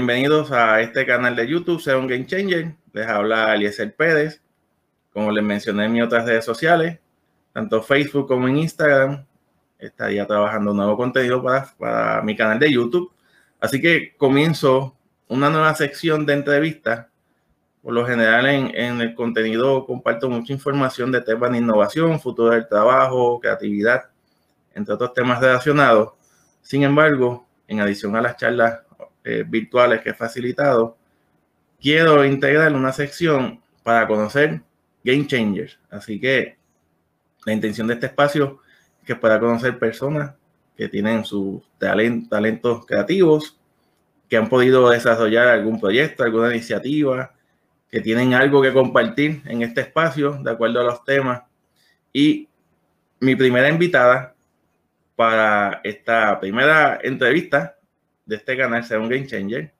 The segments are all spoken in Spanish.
bienvenidos a este canal de YouTube, Sea un Game Changer. Les habla Eliezer Pérez. Como les mencioné en mis otras redes sociales, tanto Facebook como en Instagram, estaría trabajando nuevo contenido para, para mi canal de YouTube. Así que comienzo una nueva sección de entrevistas. Por lo general en, en el contenido comparto mucha información de temas de innovación, futuro del trabajo, creatividad, entre otros temas relacionados. Sin embargo, en adición a las charlas eh, virtuales que he facilitado, quiero integrar una sección para conocer Game Changers. Así que la intención de este espacio es que para conocer personas que tienen sus talentos creativos, que han podido desarrollar algún proyecto, alguna iniciativa, que tienen algo que compartir en este espacio de acuerdo a los temas. Y mi primera invitada para esta primera entrevista de este canal, sea un Game Changer.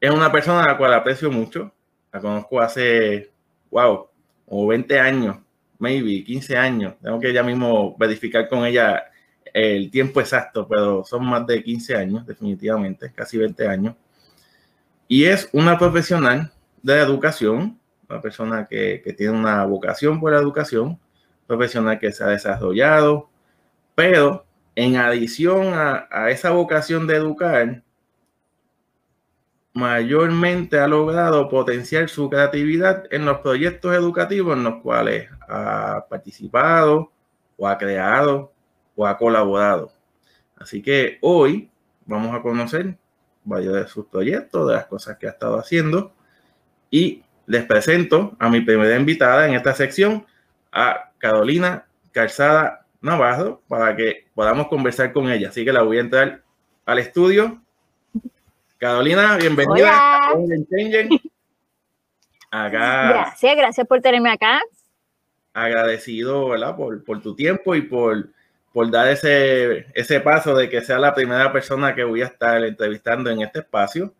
Es una persona a la cual aprecio mucho. La conozco hace, wow, como 20 años, maybe 15 años. Tengo que ya mismo verificar con ella el tiempo exacto, pero son más de 15 años, definitivamente, casi 20 años. Y es una profesional de educación, una persona que, que tiene una vocación por la educación, profesional que se ha desarrollado, pero en adición a, esa vocación de educar, mayormente ha logrado potenciar su creatividad en los proyectos educativos en los cuales ha participado o ha creado o ha colaborado. Así que hoy vamos a conocer varios de sus proyectos, de las cosas que ha estado haciendo y les presento a mi primera invitada en esta sección, a Carolina Calzada Navarro para que podamos conversar con ella. Así que la voy a entrar al estudio. Carolina, bienvenida. Acá, gracias, gracias por tenerme acá. Agradecido, ¿verdad? Por, por tu tiempo y por, por dar ese, ese paso de que sea la primera persona que voy a estar entrevistando en este espacio.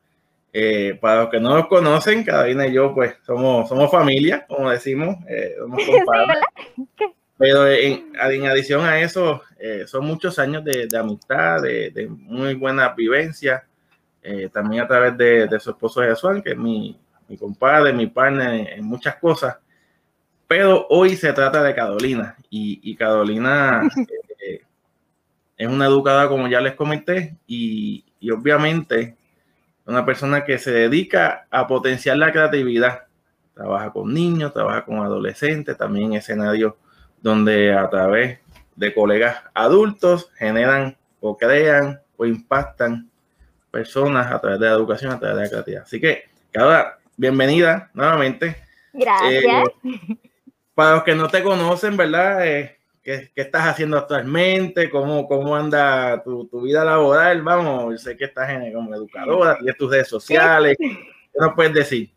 Eh, para los que no nos conocen, Carolina y yo, pues somos, somos familia, como decimos, eh, somos pero en, adición a eso, eh, son muchos años de, amistad, de, muy buena vivencia, eh, también a través de, su esposo Jesús, que es mi, compadre, mi partner en, muchas cosas. Pero hoy se trata de Carolina y, Carolina eh, es una educada, como ya les comenté, y, y obviamente una persona que se dedica a potenciar la creatividad. Trabaja con niños, trabaja con adolescentes, también en escenarios donde a través de colegas adultos generan o crean o impactan personas a través de la educación, a través de la creatividad. Así que, cada bienvenida nuevamente. Gracias. Eh, para los que no te conocen, ¿verdad? Eh, ¿qué, estás haciendo actualmente? ¿Cómo, cómo anda tu, vida laboral? Vamos, sé que estás en, como educadora, tienes tus redes sociales. ¿Qué nos puedes decir?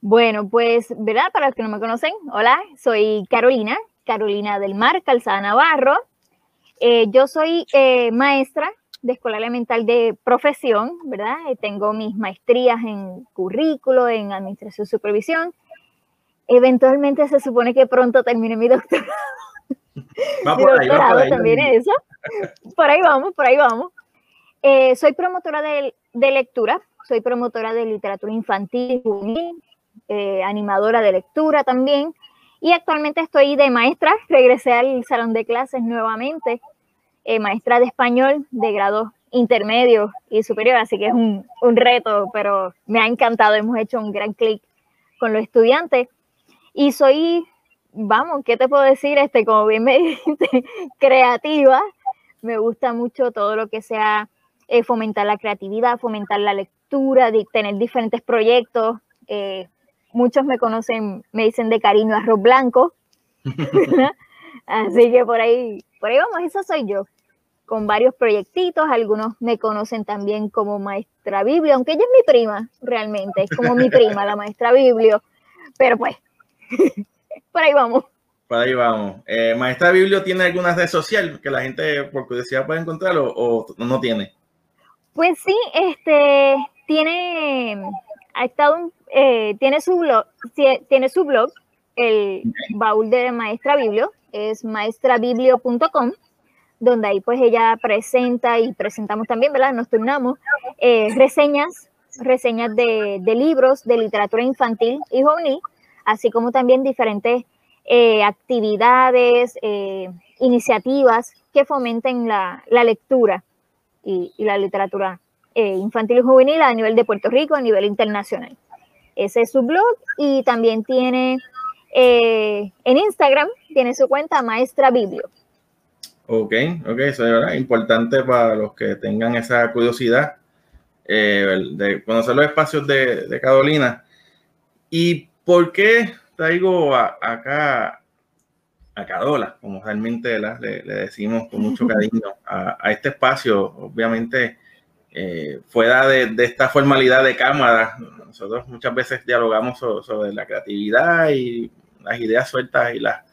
Bueno, pues, ¿verdad? Para los que no me conocen, hola, soy Carolina, Carolina del Mar, Calzada Navarro. Eh, yo soy eh, maestra de escuela elemental de profesión, ¿verdad? Eh, tengo mis maestrías en currículo, en administración y supervisión. Eventualmente se supone que pronto termine mi doctorado. Va por ahí, va por ahí. también eso. Por ahí vamos, por ahí vamos. soy promotora de, de, lectura, soy promotora de literatura infantil y juvenil, eh, animadora de lectura también. Y actualmente estoy de maestra, regresé al salón de clases nuevamente, eh, maestra de español de grado intermedio y superior, así que es un, un reto, pero me ha encantado, hemos hecho un gran clic con los estudiantes. Y soy, vamos, ¿qué te puedo decir? Este, como bien me dijiste, creativa. Me gusta mucho todo lo que sea eh, fomentar la creatividad, fomentar la lectura, tener diferentes proyectos, eh, muchos me conocen, me dicen de cariño arroz blanco. Así que por ahí, por ahí vamos, eso soy yo. Con varios proyectitos, algunos me conocen también como maestra Biblio, aunque ella es mi prima, realmente, es como mi prima, la maestra Biblio. Pero pues, por ahí vamos. Por ahí vamos. Eh, maestra Biblio tiene alguna red social que la gente por curiosidad puede encontrar o no tiene? Pues sí, este tiene ha estado, eh, tiene, su blog, tiene su blog, el baúl de Maestra Biblio, es maestrabiblio.com, donde ahí pues ella presenta y presentamos también, ¿verdad? Nos turnamos eh, reseñas, reseñas de, libros de literatura infantil y juvenil, así como también diferentes eh, actividades, eh, iniciativas que fomenten la, lectura y, y, la literatura infantil y juvenil a nivel de Puerto Rico, a nivel internacional. Ese es su blog y también tiene en Instagram, tiene su cuenta Maestra Biblio. Ok, ok, eso es ¿verdad? importante para los que tengan esa curiosidad eh, de conocer los espacios de, Carolina. ¿Y por qué traigo acá a Carola, como realmente le, decimos con mucho cariño, a, este espacio? Obviamente, eh, fuera de, esta formalidad de cámara, nosotros muchas veces dialogamos sobre la creatividad y las ideas sueltas y las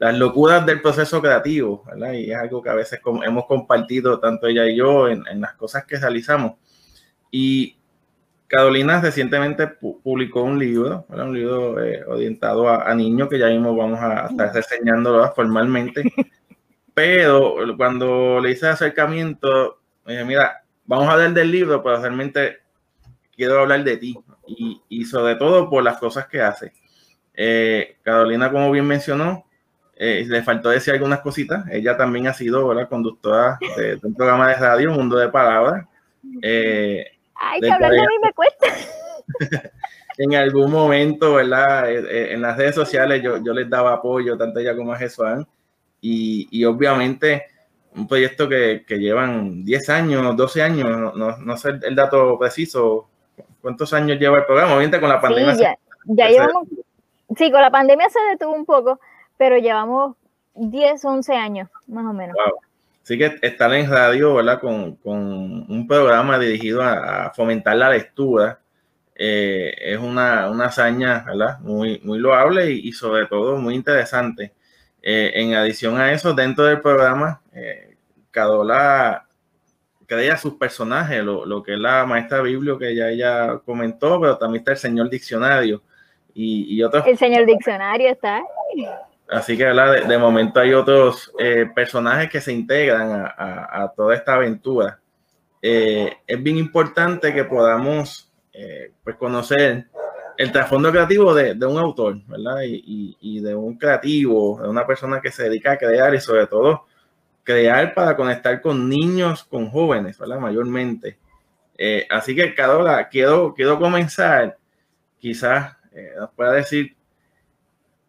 las locuras del proceso creativo, ¿verdad? Y es algo que a veces hemos compartido tanto ella y yo en, las cosas que realizamos. Y Carolina recientemente publicó un libro, un libro eh, orientado a, niños que ya mismo vamos a estar reseñándolo formalmente. Pero cuando le hice acercamiento, me dije, mira, vamos a hablar del libro, pero realmente quiero hablar de ti y, y sobre todo por las cosas que hace. Eh, Carolina, como bien mencionó, eh, le faltó decir algunas cositas. Ella también ha sido la conductora de, un programa de radio, Mundo de Palabras. Eh, Ay, que hablar de mí me cuesta. en algún momento, ¿verdad? Eh, en las redes sociales yo, yo les daba apoyo, tanto ella como a Jesús. Y, y obviamente un proyecto que, que, llevan 10 años, 12 años, no, no, sé el dato preciso, cuántos años lleva el programa, obviamente con la pandemia. Sí, ya, ya llevamos, sí, con la pandemia se detuvo un poco, pero llevamos 10, 11 años, más o menos. Wow. Así que estar en radio, ¿verdad? Con, un programa dirigido a, fomentar la lectura eh, es una, hazaña, ¿verdad? Muy, muy loable y, sobre todo muy interesante. Eh, en adición a eso, dentro del programa, eh, Cadola crea sus personajes, lo, que es la maestra Biblio que ya ella comentó, pero también está el señor diccionario y, y otros. El señor diccionario está. Así que De, de, momento hay otros eh, personajes que se integran a, toda esta aventura. Eh, es bien importante que podamos eh, pues conocer el trasfondo creativo de, un autor, ¿verdad? Y, de un creativo, de una persona que se dedica a crear y sobre todo crear para conectar con niños, con jóvenes, ¿verdad? Mayormente. así que, Carola, quiero, quiero comenzar, quizás nos pueda decir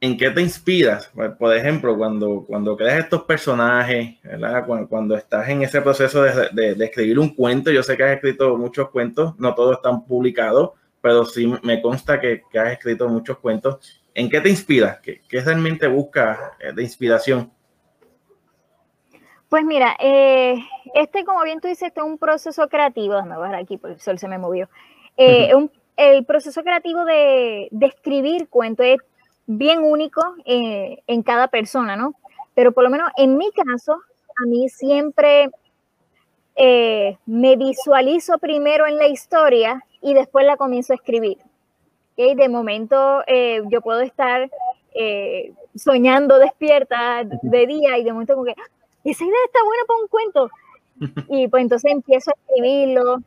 ¿en qué te inspiras? Por ejemplo, cuando, cuando creas estos personajes, Cuando, estás en ese proceso de, escribir un cuento, yo sé que has escrito muchos cuentos, no todos están publicados, pero sí me consta que, has escrito muchos cuentos. ¿En qué te inspiras? ¿Qué, realmente buscas eh, de inspiración? Pues mira, eh, este, como bien tú dices, este es un proceso creativo. Déjame bajar aquí, porque el sol se me movió. Eh, el proceso creativo de, de escribir cuentos es bien único eh, en cada persona, ¿no? Pero por lo menos en mi caso, a mí siempre me visualizo primero en la historia y después la comienzo a escribir. ¿Okay? De momento eh, yo puedo estar soñando despierta de día y de momento como que, ah, esa idea está buena para un cuento. Y pues entonces empiezo a escribirlo.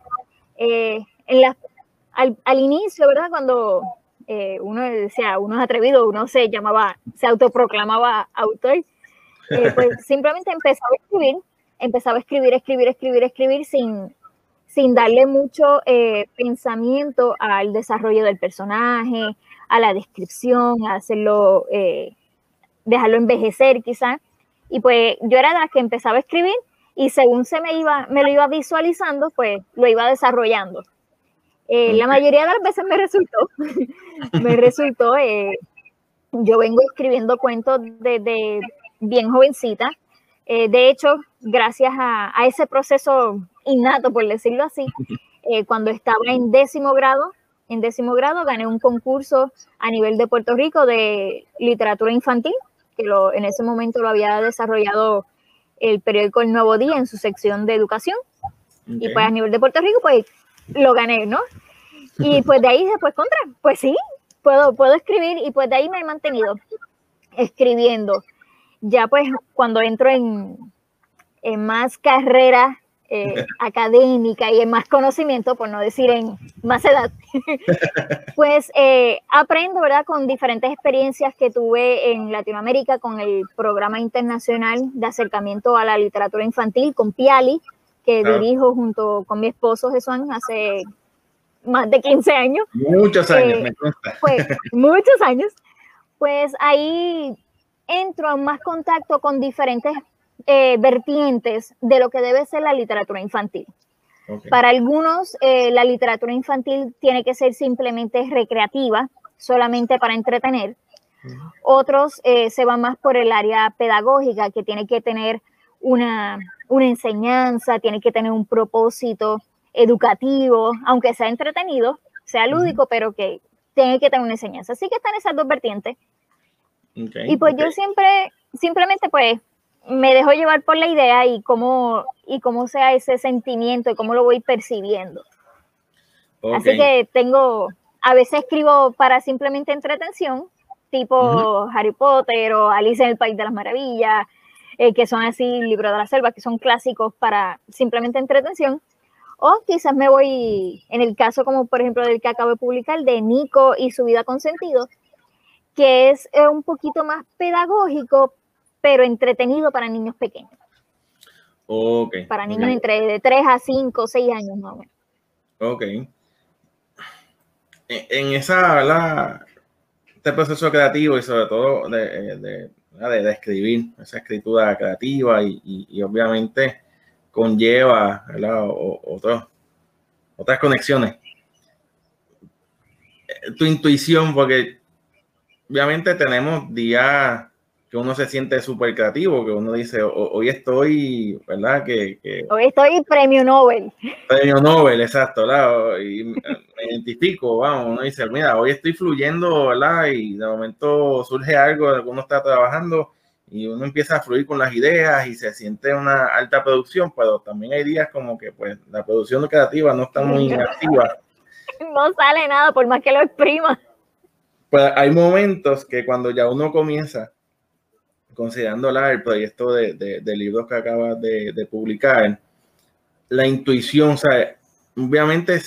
en al, al, inicio, ¿verdad? Cuando eh, uno decía, uno es atrevido, uno se llamaba, se autoproclamaba autor, eh, pues simplemente empezaba a escribir, empezaba a escribir, escribir, escribir, escribir sin, sin darle mucho eh, pensamiento al desarrollo del personaje, a la descripción, a hacerlo, dejarlo envejecer quizás. Y pues yo era de las que empezaba a escribir y según se me iba, me lo iba visualizando, pues lo iba desarrollando. Eh, la mayoría de las veces me resultó, me resultó, eh, yo vengo escribiendo cuentos desde bien jovencita. Eh, de hecho, gracias a, ese proceso innato, por decirlo así, cuando estaba en décimo grado, en décimo grado gané un concurso a nivel de Puerto Rico de literatura infantil, que lo, en ese momento lo había desarrollado el periódico El Nuevo Día en su sección de educación. Y pues a nivel de Puerto Rico, pues lo gané, ¿no? Y pues de ahí después contra, pues sí, puedo, puedo escribir y pues de ahí me he mantenido escribiendo. Ya pues cuando entro en, en más carrera eh, académica y en más conocimiento, por no decir en más edad, pues eh, aprendo, ¿verdad? Con diferentes experiencias que tuve en Latinoamérica con el programa internacional de acercamiento a la literatura infantil con Piali, que dirijo junto con mi esposo Jesús hace más de 15 años. Muchos años, me consta. Pues, muchos años. Pues ahí entro en más contacto con diferentes eh, vertientes de lo que debe ser la literatura infantil. Para algunos, eh, la literatura infantil tiene que ser simplemente recreativa, solamente para entretener. Otros eh, se van más por el área pedagógica, que tiene que tener una, una enseñanza, tiene que tener un propósito educativo, aunque sea entretenido, sea lúdico, pero que tiene que tener una enseñanza. Así que están esas dos vertientes. y pues yo siempre, simplemente pues me dejo llevar por la idea y cómo, y cómo sea ese sentimiento y cómo lo voy percibiendo. Así que tengo, a veces escribo para simplemente entretención, tipo Harry Potter o Alice en el País de las Maravillas, eh, que son así libros de la selva, que son clásicos para simplemente entretención. O quizás me voy, en el caso como por ejemplo del que acabo de publicar, de Nico y su vida con sentido, que es eh, un poquito más pedagógico, pero entretenido para niños pequeños. Okay. Para niños entre de 3 a 5, 6 años más o menos. Ok. En esa, la Este proceso creativo y sobre todo de, de, de, escribir, esa escritura creativa y, y, obviamente conlleva otras conexiones. Tu intuición, porque obviamente tenemos días que uno se siente súper creativo, que uno dice, hoy estoy, ¿verdad? Que, hoy estoy premio Nobel. Premio Nobel, exacto, ¿verdad? Y me, identifico, vamos, uno dice, mira, hoy estoy fluyendo, ¿verdad? Y de momento surge algo de que uno está trabajando y uno empieza a fluir con las ideas y se siente una alta producción, pero también hay días como que pues la producción creativa no está muy activa. No sale nada por más que lo exprima. Pues hay momentos que cuando ya uno comienza considerando el proyecto de, libros que acabas de, publicar, la intuición, o obviamente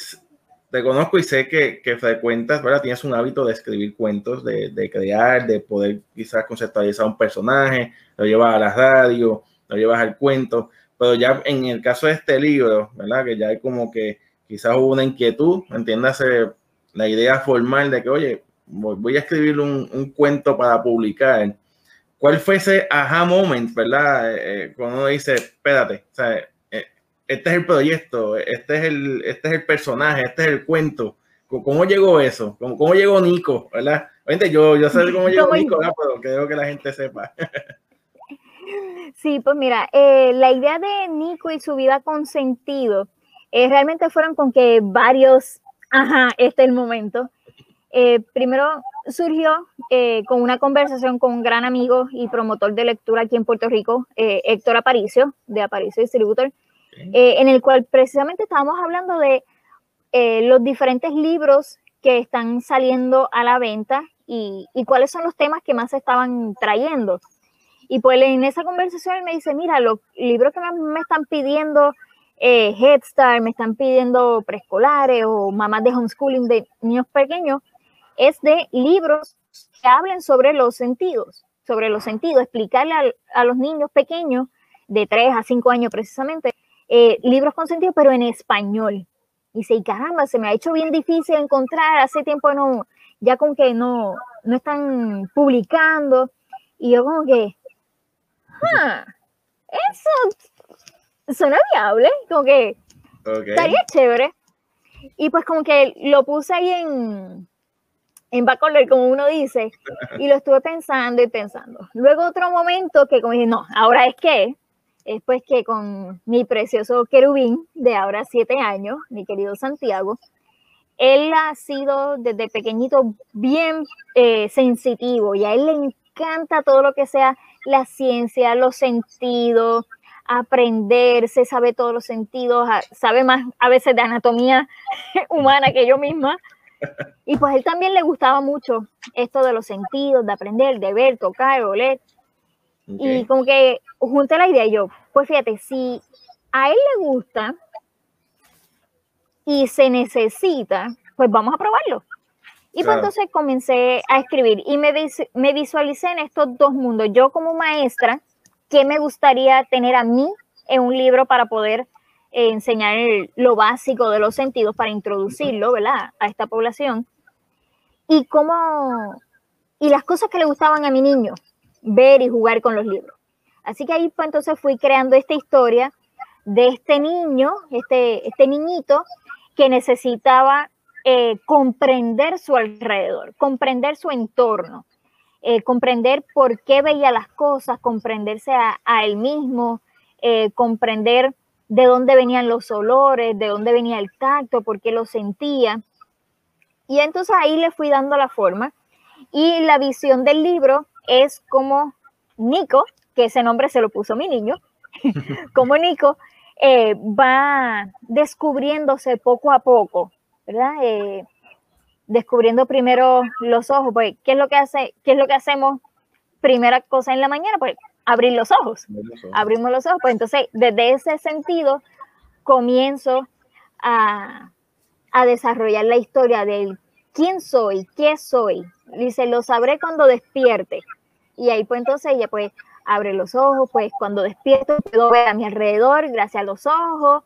te conozco y sé que, que frecuentas, ¿verdad? Tienes un hábito de escribir cuentos, de, de, crear, de poder quizás conceptualizar un personaje, lo llevas a la radio, lo llevas al cuento, pero ya en el caso de este libro, ¿verdad? Que ya hay como que quizás hubo una inquietud, entiéndase la idea formal de que, oye, voy a escribir un, un cuento para publicar ¿Cuál fue ese aha moment, verdad? Eh, eh, cuando uno dice, espérate, o sea, eh, este es el proyecto, este es el, este es el personaje, este es el cuento. ¿Cómo llegó eso? ¿Cómo, cómo llegó Nico? ¿Verdad? Obviamente yo, yo sé cómo llegó Nico, pero creo que la gente sepa. Sí, pues mira, la idea de Nico y su vida con sentido realmente fueron con que varios, ajá, este es el momento. Primero, surgió eh, con una conversación con un gran amigo y promotor de lectura aquí en Puerto Rico, eh, Héctor Aparicio, de Aparicio Distributor, eh, en el cual precisamente estábamos hablando de los diferentes libros que están saliendo a la venta y, y, cuáles son los temas que más se estaban trayendo. Y pues en esa conversación él me dice, mira, los libros que me están pidiendo Head Start, me están pidiendo preescolares o mamás de homeschooling de niños pequeños, es de libros que hablen sobre los sentidos, sobre los sentidos, explicarle a, los niños pequeños de 3 a 5 años precisamente, eh, libros con sentido, pero en español. Y dice, y caramba, se me ha hecho bien difícil encontrar, hace tiempo no, ya con que no, no están publicando. Y yo como que, ah, eso suena viable, como que estaría chévere. Y pues como que lo puse ahí en, en backorder, como uno dice, y lo estuve pensando y pensando. Luego otro momento que como dije, no, ahora es que, es pues que con mi precioso querubín de ahora siete años, mi querido Santiago, él ha sido desde pequeño bien eh, sensitivo y a él le encanta todo lo que sea la ciencia, los sentidos, aprender, se sabe todos los sentidos, sabe más a veces de anatomía humana que yo misma. Y pues él también le gustaba mucho esto de los sentidos, de aprender, de ver, tocar, oler. Y como que junté la idea y yo, pues fíjate, si a él le gusta y se necesita, pues vamos a probarlo. Y pues entonces comencé a escribir y me, me visualicé en estos dos mundos. Yo como maestra, ¿qué me gustaría tener a mí en un libro para poder enseñar lo básico de los sentidos, para introducirlo, ¿verdad? A esta población. Y cómo, y las cosas que le gustaban a mi niño, ver y jugar con los libros. Así que ahí pues entonces fui creando esta historia de este niño, este, este niñito que necesitaba eh, comprender su alrededor, comprender su entorno, eh, comprender por qué veía las cosas, comprenderse a, él mismo, eh, comprender de dónde venían los olores, de dónde venía el tacto, por qué lo sentía. Y entonces ahí le fui dando la forma. Y la visión del libro es como Nico, que ese nombre se lo puso mi niño, como Nico va descubriéndose poco a poco ¿verdad? Eh, descubriendo primero los ojos, pues, ¿qué es lo que hace, qué es lo que hacemos primera cosa en la mañana? Pues abrir los ojos. Abrimos los ojos, pues entonces desde ese sentido comienzo a, a desarrollar la historia del quién soy, qué soy. Dice, lo sabré cuando despierte. Y ahí pues entonces ella pues abre los ojos, pues cuando despierto puedo ver a mi alrededor gracias a los ojos,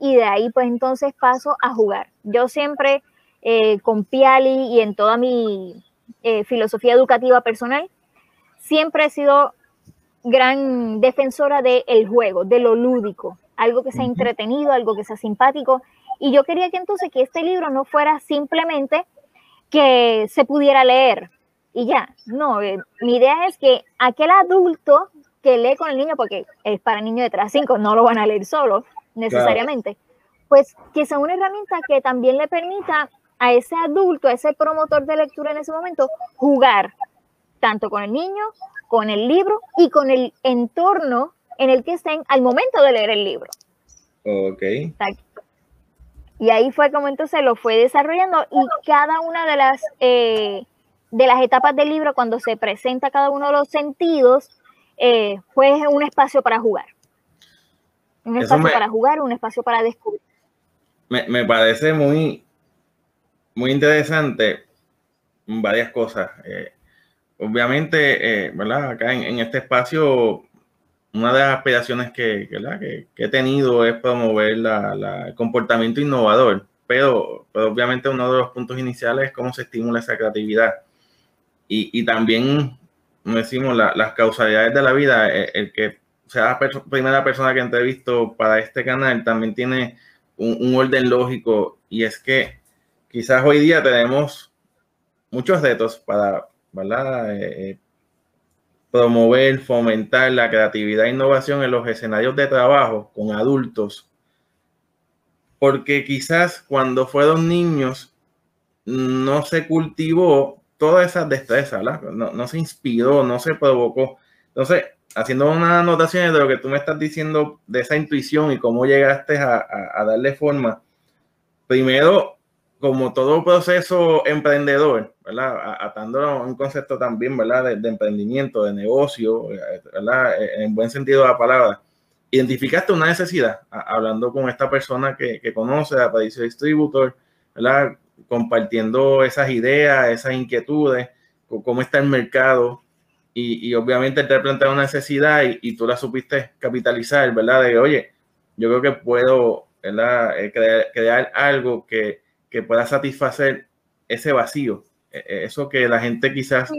y de ahí pues entonces paso a jugar. Yo siempre eh, con Piali y en toda mi eh, filosofía educativa personal, siempre he sido gran defensora del juego, de lo lúdico, algo que sea entretenido, algo que sea simpático. Y yo quería que entonces que este libro no fuera simplemente que se pudiera leer y ya. No, eh, mi idea es que aquel adulto que lee con el niño, porque es para niños de 3 a 5, no lo van a leer solo, necesariamente, pues que sea una herramienta que también le permita a ese adulto, a ese promotor de lectura en ese momento, jugar tanto con el niño, con el libro y con el entorno en el que estén al momento de leer el libro. Ok. Y ahí fue como entonces lo fue desarrollando y cada una de las, eh, de las etapas del libro, cuando se presenta cada uno de los sentidos, eh, fue un espacio para jugar. Un espacio para jugar, un espacio para descubrir. Me, parece muy, muy interesante varias cosas. Eh, obviamente, eh, ¿verdad? Acá en, este espacio, una de las aspiraciones que, que, he tenido es promover el comportamiento innovador, pero, pero, obviamente uno de los puntos iniciales es cómo se estimula esa creatividad. Y, y también, como decimos, las causalidades de la vida, el, el que sea la primera persona que entrevisto para este canal, también tiene un, orden lógico y es que quizás hoy día tenemos muchos retos para eh, eh, promover, fomentar la creatividad e innovación en los escenarios de trabajo con adultos, porque quizás cuando fueron niños no se cultivó toda esa destreza, no, no se inspiró, no se provocó. Entonces, haciendo unas anotaciones de lo que tú me estás diciendo de esa intuición y cómo llegaste a, darle forma. Primero, como todo proceso emprendedor, ¿verdad? Atándolo a un concepto también, ¿verdad? De, emprendimiento, de negocio, ¿verdad? En buen sentido de la palabra. Identificaste una necesidad, hablando con esta persona que, que conoce a Patricio Distributor, ¿verdad? Compartiendo esas ideas, esas inquietudes, cómo está el mercado, y, obviamente te plantea una necesidad y, tú la supiste capitalizar, ¿verdad? De oye, yo creo que puedo eh, Crear, algo que, pueda satisfacer ese vacío, e, e, eso que la gente quizás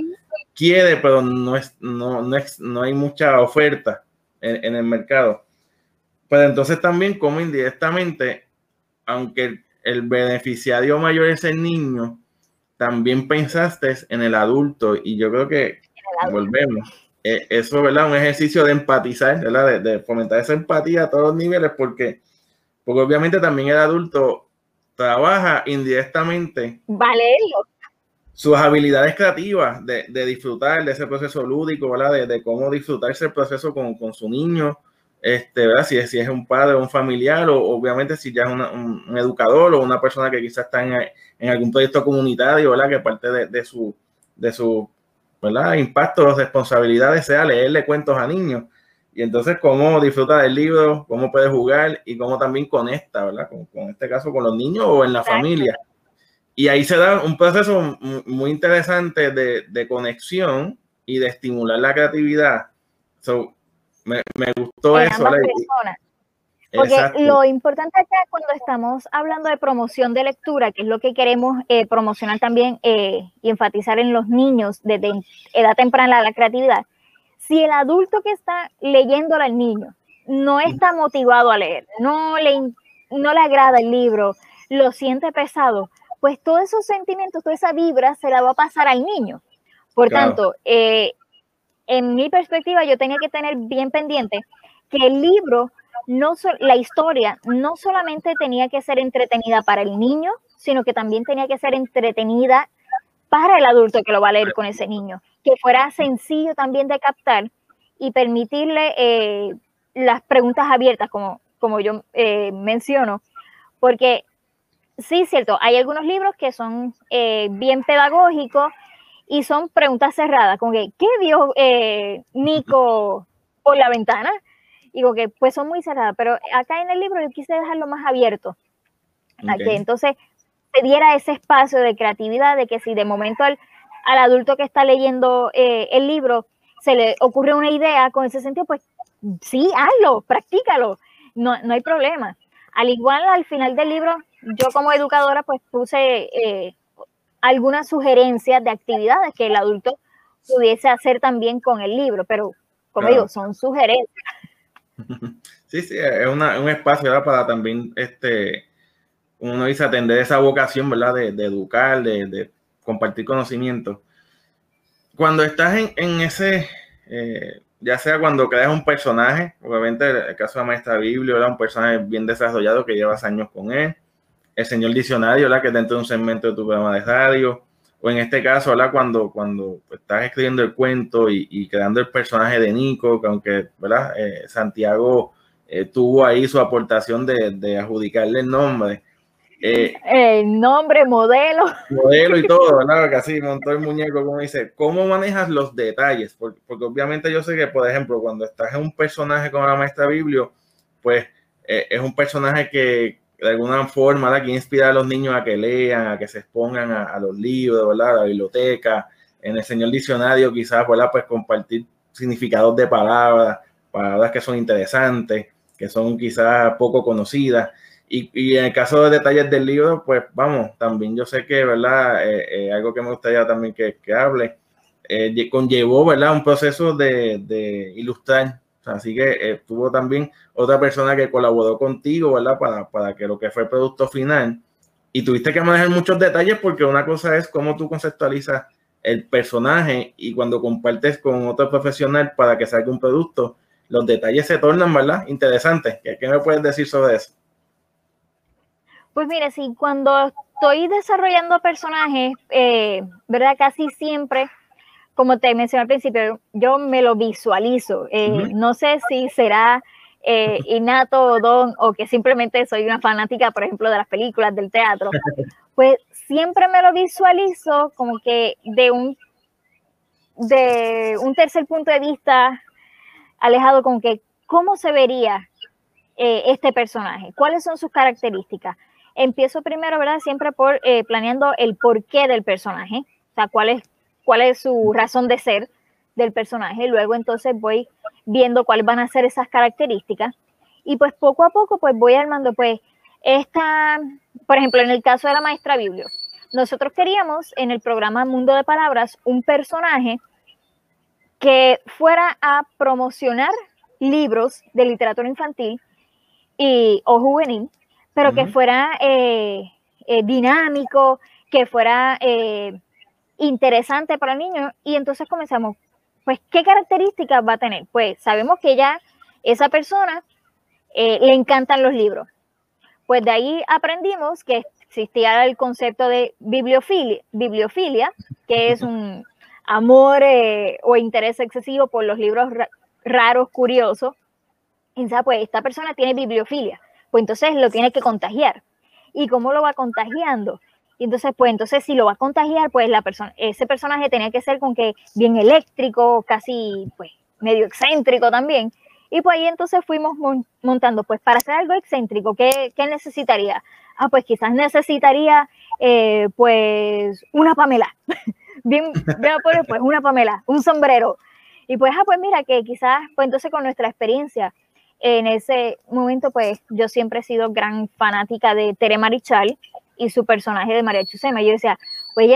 quiere, pero no, es, no, no, es, no hay mucha oferta en, el mercado. Pues entonces también como indirectamente, aunque el beneficiario mayor es el niño, también pensaste en el adulto y yo creo que volvemos. Eh, eso, ¿verdad? Un ejercicio de empatizar, ¿verdad? De, fomentar esa empatía a todos los niveles, porque, porque obviamente también el adulto trabaja indirectamente. Valerlo. Sus habilidades creativas de, disfrutar de ese proceso lúdico, ¿verdad? De, cómo disfrutarse el proceso con, su niño, este, ¿verdad? Si, si es un padre o un familiar, o obviamente si ya es un, educador o una persona que quizás está en, algún proyecto comunitario, ¿verdad? Que parte de, su, de su ¿verdad? Impacto, responsabilidades sea leerle cuentos a niños. Y entonces cómo disfruta del libro, cómo puede jugar y cómo también conecta, ¿verdad? Con, con este caso con los niños o en la familia. Y ahí se da un proceso muy interesante de, de conexión y de estimular la creatividad. So, me, me gustó eso. Porque lo importante acá cuando estamos hablando de promoción de lectura, que es lo que queremos eh, promocionar también eh, y enfatizar en los niños desde edad temprana la creatividad, si el adulto que está leyéndole al niño no está motivado a leer, no le, no le agrada el libro, lo siente pesado, pues todos esos sentimientos, toda esa vibra se la va a pasar al niño. Por tanto, eh, en mi perspectiva, yo tenía que tener bien pendiente que el libro no la historia no solamente tenía que ser entretenida para el niño, sino que también tenía que ser entretenida para el adulto que lo va a leer con ese niño, que fuera sencillo también de captar y permitirle eh, las preguntas abiertas, como, como yo eh, menciono, porque sí, cierto, hay algunos libros que son eh, bien pedagógicos y son preguntas cerradas, como que, ¿qué vio Nico por la ventana? digo que pues son muy cerradas, pero acá en el libro yo quise dejarlo más abierto, a que entonces se diera ese espacio de creatividad, de que si de momento al, adulto que está leyendo eh, el libro se le ocurre una idea con ese sentido, pues sí, hazlo, practícalo, no, no hay problema. Al igual al final del libro, yo como educadora pues puse eh, algunas sugerencias de actividades que el adulto pudiese hacer también con el libro, pero como digo, son sugerencias. Sí, sí, es un espacio para también este, uno dice atender esa vocación, ¿verdad? De, educar, de, compartir conocimiento. Cuando estás en, ese, eh, ya sea cuando creas un personaje, obviamente el caso de Maestra Biblia era un personaje bien desarrollado que llevas años con él, el señor diccionario, ¿verdad? Que dentro de un segmento de tu programa de radio, o en este caso, ¿verdad? Cuando, cuando estás escribiendo el cuento y, creando el personaje de Nico, que aunque, ¿verdad? Eh, Santiago eh, tuvo ahí su aportación de, adjudicarle el nombre. Eh, el nombre, modelo. Modelo y todo, ¿verdad? Que así montó el muñeco, como dice. ¿Cómo manejas los detalles? Porque, porque, obviamente yo sé que, por ejemplo, cuando estás en un personaje como la maestra Biblio, pues es un personaje que, de alguna forma, ¿verdad? que inspira a los niños a que lean, a que se expongan a, los libros, ¿verdad? a la biblioteca, en el señor diccionario quizás, ¿verdad? pues compartir significados de palabras, palabras que son interesantes, que son quizás poco conocidas. Y, y, en el caso de detalles del libro, pues vamos, también yo sé que, ¿verdad? Eh, eh, algo que me gustaría también que, que hable, eh, conllevó, ¿verdad? Un proceso de, de ilustrar Así que eh, tuvo también otra persona que colaboró contigo, ¿verdad? Para, para que lo que fue el producto final. Y tuviste que manejar muchos detalles porque una cosa es cómo tú conceptualizas el personaje y cuando compartes con otro profesional para que salga un producto, los detalles se tornan, ¿verdad? Interesantes. ¿Qué, me puedes decir sobre eso? Pues mire, sí, cuando estoy desarrollando personajes, eh, ¿verdad? Casi siempre como te mencioné al principio, yo me lo visualizo. Eh, no sé si será eh, innato o don o que simplemente soy una fanática, por ejemplo, de las películas, del teatro. Pues siempre me lo visualizo como que de un, de un tercer punto de vista alejado, con que cómo se vería eh, este personaje, cuáles son sus características. Empiezo primero, ¿verdad? Siempre por planeando el porqué del personaje, o sea, cuál es cuál es su razón de ser del personaje. Luego entonces voy viendo cuáles van a ser esas características. Y pues poco a poco pues voy armando pues esta, por ejemplo, en el caso de la maestra Biblio, nosotros queríamos en el programa Mundo de Palabras un personaje que fuera a promocionar libros de literatura infantil y, o juvenil, pero que fuera eh, eh, dinámico, que fuera eh, interesante para el niño y entonces comenzamos, pues, ¿qué características va a tener? Pues sabemos que ya esa persona le encantan los libros. Pues de ahí aprendimos que existía el concepto de bibliofilia, bibliofilia que es un amor o interés excesivo por los libros raros, curiosos. Y pues esta persona tiene bibliofilia, pues entonces lo tiene que contagiar. ¿Y cómo lo va contagiando? Y entonces, pues, entonces si lo va a contagiar, pues la persona, ese personaje tenía que ser con que bien eléctrico, casi, pues, medio excéntrico también. Y pues ahí entonces fuimos montando, pues para hacer algo excéntrico, ¿qué, qué necesitaría? Ah, pues quizás necesitaría eh, pues una Pamela. Bien, bien pues una Pamela, un sombrero. Y pues, ah, pues mira, que quizás, pues entonces con nuestra experiencia en ese momento, pues yo siempre he sido gran fanática de Tere Marichal y su personaje de María Chusema. Yo decía, pues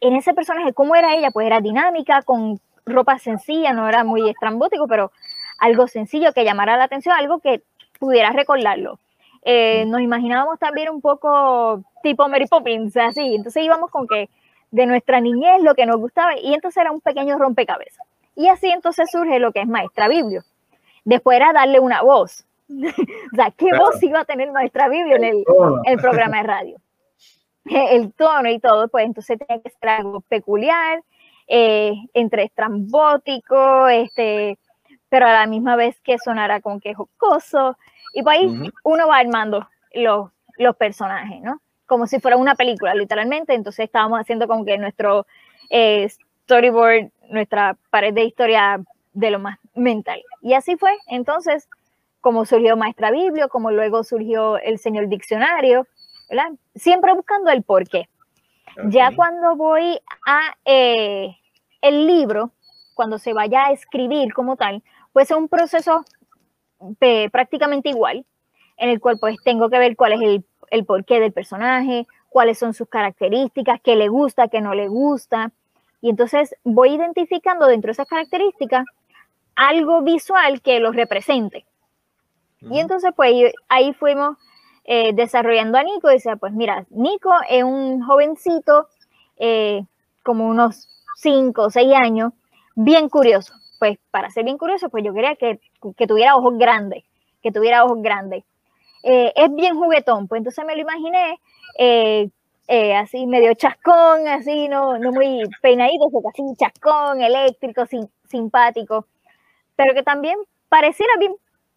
en ese personaje, ¿cómo era ella? Pues era dinámica, con ropa sencilla, no era muy estrambótico, pero algo sencillo que llamara la atención, algo que pudiera recordarlo. Eh, nos imaginábamos también un poco tipo Mary Poppins, así. Entonces íbamos con que de nuestra niñez lo que nos gustaba y entonces era un pequeño rompecabezas. Y así entonces surge lo que es Maestra Biblio. Después era darle una voz. o sea, ¿qué voz iba a tener Maestra Biblio en el, el programa de radio? El tono y todo, pues entonces tenía que ser algo peculiar, eh, entre estrambótico, este, pero a la misma vez que sonara como que jocoso. Y pues ahí uno va armando los, los personajes, ¿no? Como si fuera una película, literalmente. Entonces estábamos haciendo como que nuestro eh, storyboard, nuestra pared de historia de lo más mental. Y así fue. Entonces, como surgió Maestra Biblio, como luego surgió el Señor Diccionario, ¿verdad? Siempre buscando el porqué. Ya cuando voy a eh, el libro, cuando se vaya a escribir como tal, pues es un proceso prácticamente igual, en el cual pues tengo que ver cuál es el, el porqué del personaje, cuáles son sus características, qué le gusta, qué no le gusta. Y entonces voy identificando dentro de esas características algo visual que los represente. Y entonces pues ahí fuimos eh, desarrollando a Nico y decía, pues mira, Nico es un jovencito, eh, como unos 5 o 6 años, bien curioso. Pues para ser bien curioso, pues yo quería que, que tuviera ojos grandes, que tuviera ojos grandes. Eh, es bien juguetón, pues entonces me lo imaginé así medio chascón, así no, no muy peinadito, casi chascón, eléctrico, simpático, pero que también pareciera bien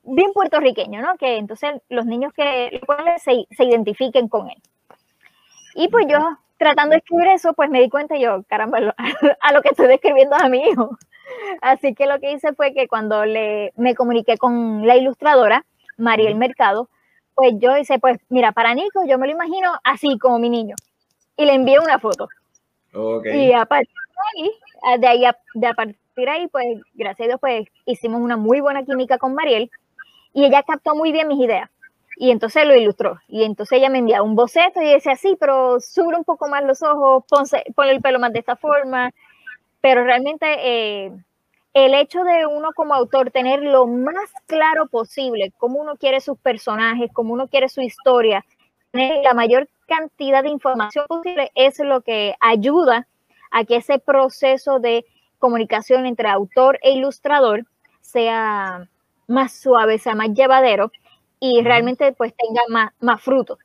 bien puertorriqueño, ¿no? Que entonces los niños que se, se identifiquen con él. Y pues yo tratando de escribir eso, pues me di cuenta yo, caramba, a lo que estoy describiendo a mi hijo. Así que lo que hice fue que cuando le, me comuniqué con la ilustradora, Mariel Mercado, pues yo hice, pues mira, para Nico yo me lo imagino así como mi niño. Y le envié una foto. Y a partir de ahí, de, ahí de a partir de ahí, pues gracias a Dios, pues hicimos una muy buena química con Mariel y ella captó muy bien mis ideas. Y entonces lo ilustró. Y entonces ella me enviaba un boceto y decía, sí, pero sube un poco más los ojos, ponle el pelo más de esta forma. Pero realmente eh, el hecho de uno como autor tener lo más claro posible cómo uno quiere sus personajes, cómo uno quiere su historia, tener la mayor cantidad de información posible es lo que ayuda a que ese proceso de comunicación entre autor e ilustrador sea más suave, sea más llevadero y realmente pues tenga más, más fruto.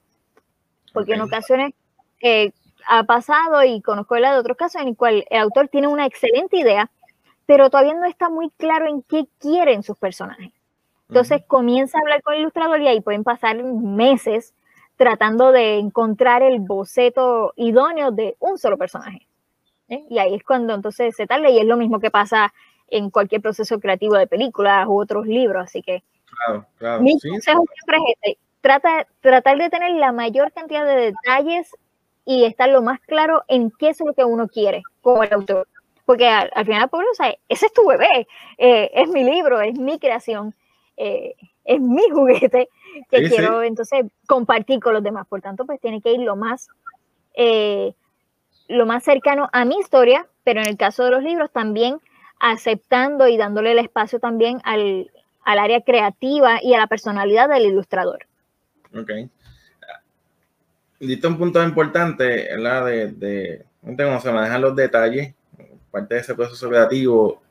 Porque en ocasiones eh, ha pasado y conozco la de otros casos en el cual el autor tiene una excelente idea, pero todavía no está muy claro en qué quieren sus personajes. Entonces comienza a hablar con el ilustrador y ahí pueden pasar meses tratando de encontrar el boceto idóneo de un solo personaje. ¿Eh? Y ahí es cuando entonces se tarda y es lo mismo que pasa en cualquier proceso creativo de películas u otros libros. Así que claro, claro. mi consejo siempre es este, trata, tratar de tener la mayor cantidad de detalles y estar lo más claro en qué es lo que uno quiere como el autor. Porque al, final, por o sea, ese es tu bebé, eh, es mi libro, es mi creación, eh, es mi juguete que quiero entonces compartir con los demás. Por tanto, pues tiene que ir lo más, eh, lo más cercano a mi historia, pero en el caso de los libros también aceptando y dándole el espacio también al, área creativa y a la personalidad del ilustrador. Ok. Diste un punto importante, la de, de cómo se manejan los detalles, parte de ese proceso creativo,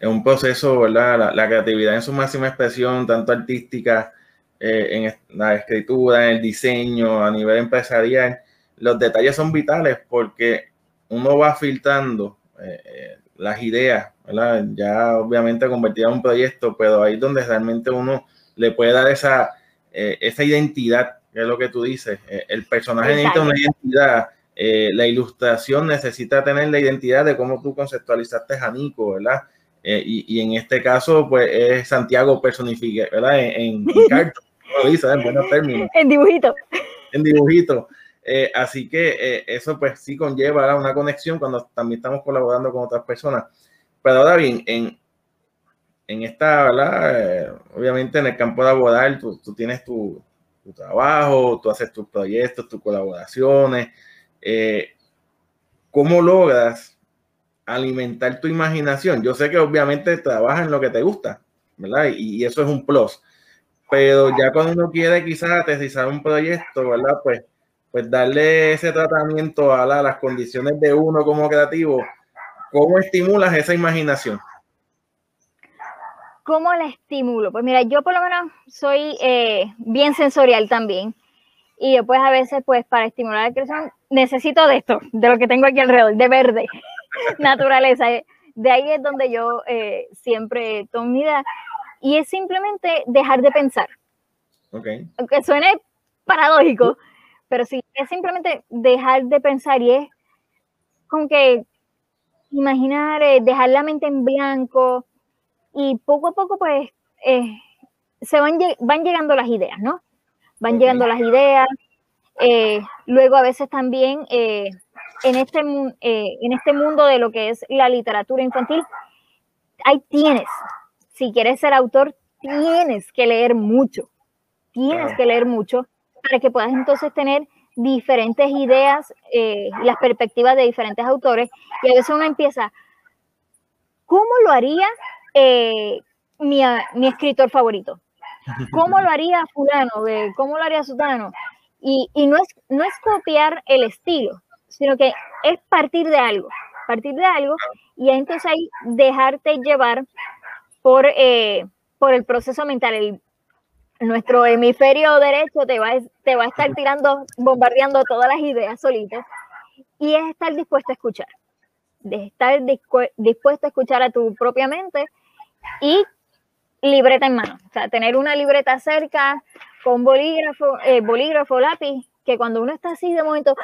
es un proceso, ¿verdad? La, creatividad en su máxima expresión, tanto artística, eh, en la escritura, en el diseño, a nivel empresarial, los detalles son vitales porque uno va filtrando eh, eh, las ideas, ¿verdad? Ya obviamente convertida en un proyecto, pero ahí es donde realmente uno le puede dar esa, eh, esa identidad, que es lo que tú dices. Eh, el personaje necesita una identidad, eh, la ilustración necesita tener la identidad de cómo tú conceptualizaste a Nico, ¿verdad? Eh, y, en este caso, pues es Santiago personifique, ¿verdad? En, en, cartón, en buenos términos. En dibujito. En dibujito. Eh, así que eh, eso pues sí conlleva una conexión cuando también estamos colaborando con otras personas. Pero ahora bien, en, en esta, ¿verdad? obviamente en el campo laboral tú, tú tienes tu, tu, trabajo, tú haces tus proyectos, tus colaboraciones. ¿Cómo logras alimentar tu imaginación. Yo sé que obviamente trabajas en lo que te gusta, ¿verdad? Y, eso es un plus. Pero ya cuando uno quiere quizás aterrizar un proyecto, ¿verdad? Pues, pues darle ese tratamiento a las condiciones de uno como creativo, ¿cómo estimulas esa imaginación? ¿Cómo la estimulo? Pues mira, yo por lo menos soy eh, bien sensorial también. Y yo pues a veces pues para estimular la creación necesito de esto, de lo que tengo aquí alrededor, de verde. naturaleza. De ahí es donde yo eh, siempre tomo mi idea. Y es simplemente dejar de pensar. Okay. Aunque suene paradójico, pero sí, es simplemente dejar de pensar y es como que imaginar, eh, dejar la mente en blanco y poco a poco pues eh, se van, van llegando las ideas, ¿no? Van llegando las ideas. luego a veces también en este, eh, en este mundo de lo que es la literatura infantil, ahí tienes, si quieres ser autor, tienes que leer mucho, tienes que leer mucho para que puedas entonces tener diferentes ideas, eh, las perspectivas de diferentes autores, y a veces uno empieza, ¿cómo lo haría eh, mi, mi, escritor favorito? ¿Cómo lo haría fulano? ¿Cómo lo haría sutano? Y, y no, es, no es copiar el estilo, sino que es partir de algo, partir de algo y entonces ahí dejarte llevar por, eh, por el proceso mental. El, nuestro hemisferio derecho te va, te va a estar tirando, bombardeando todas las ideas solitas y es estar dispuesto a escuchar, de estar dispuesto a escuchar a tu propia mente y libreta en mano, o sea, tener una libreta cerca con bolígrafo, eh, bolígrafo, lápiz, que cuando uno está así de momento,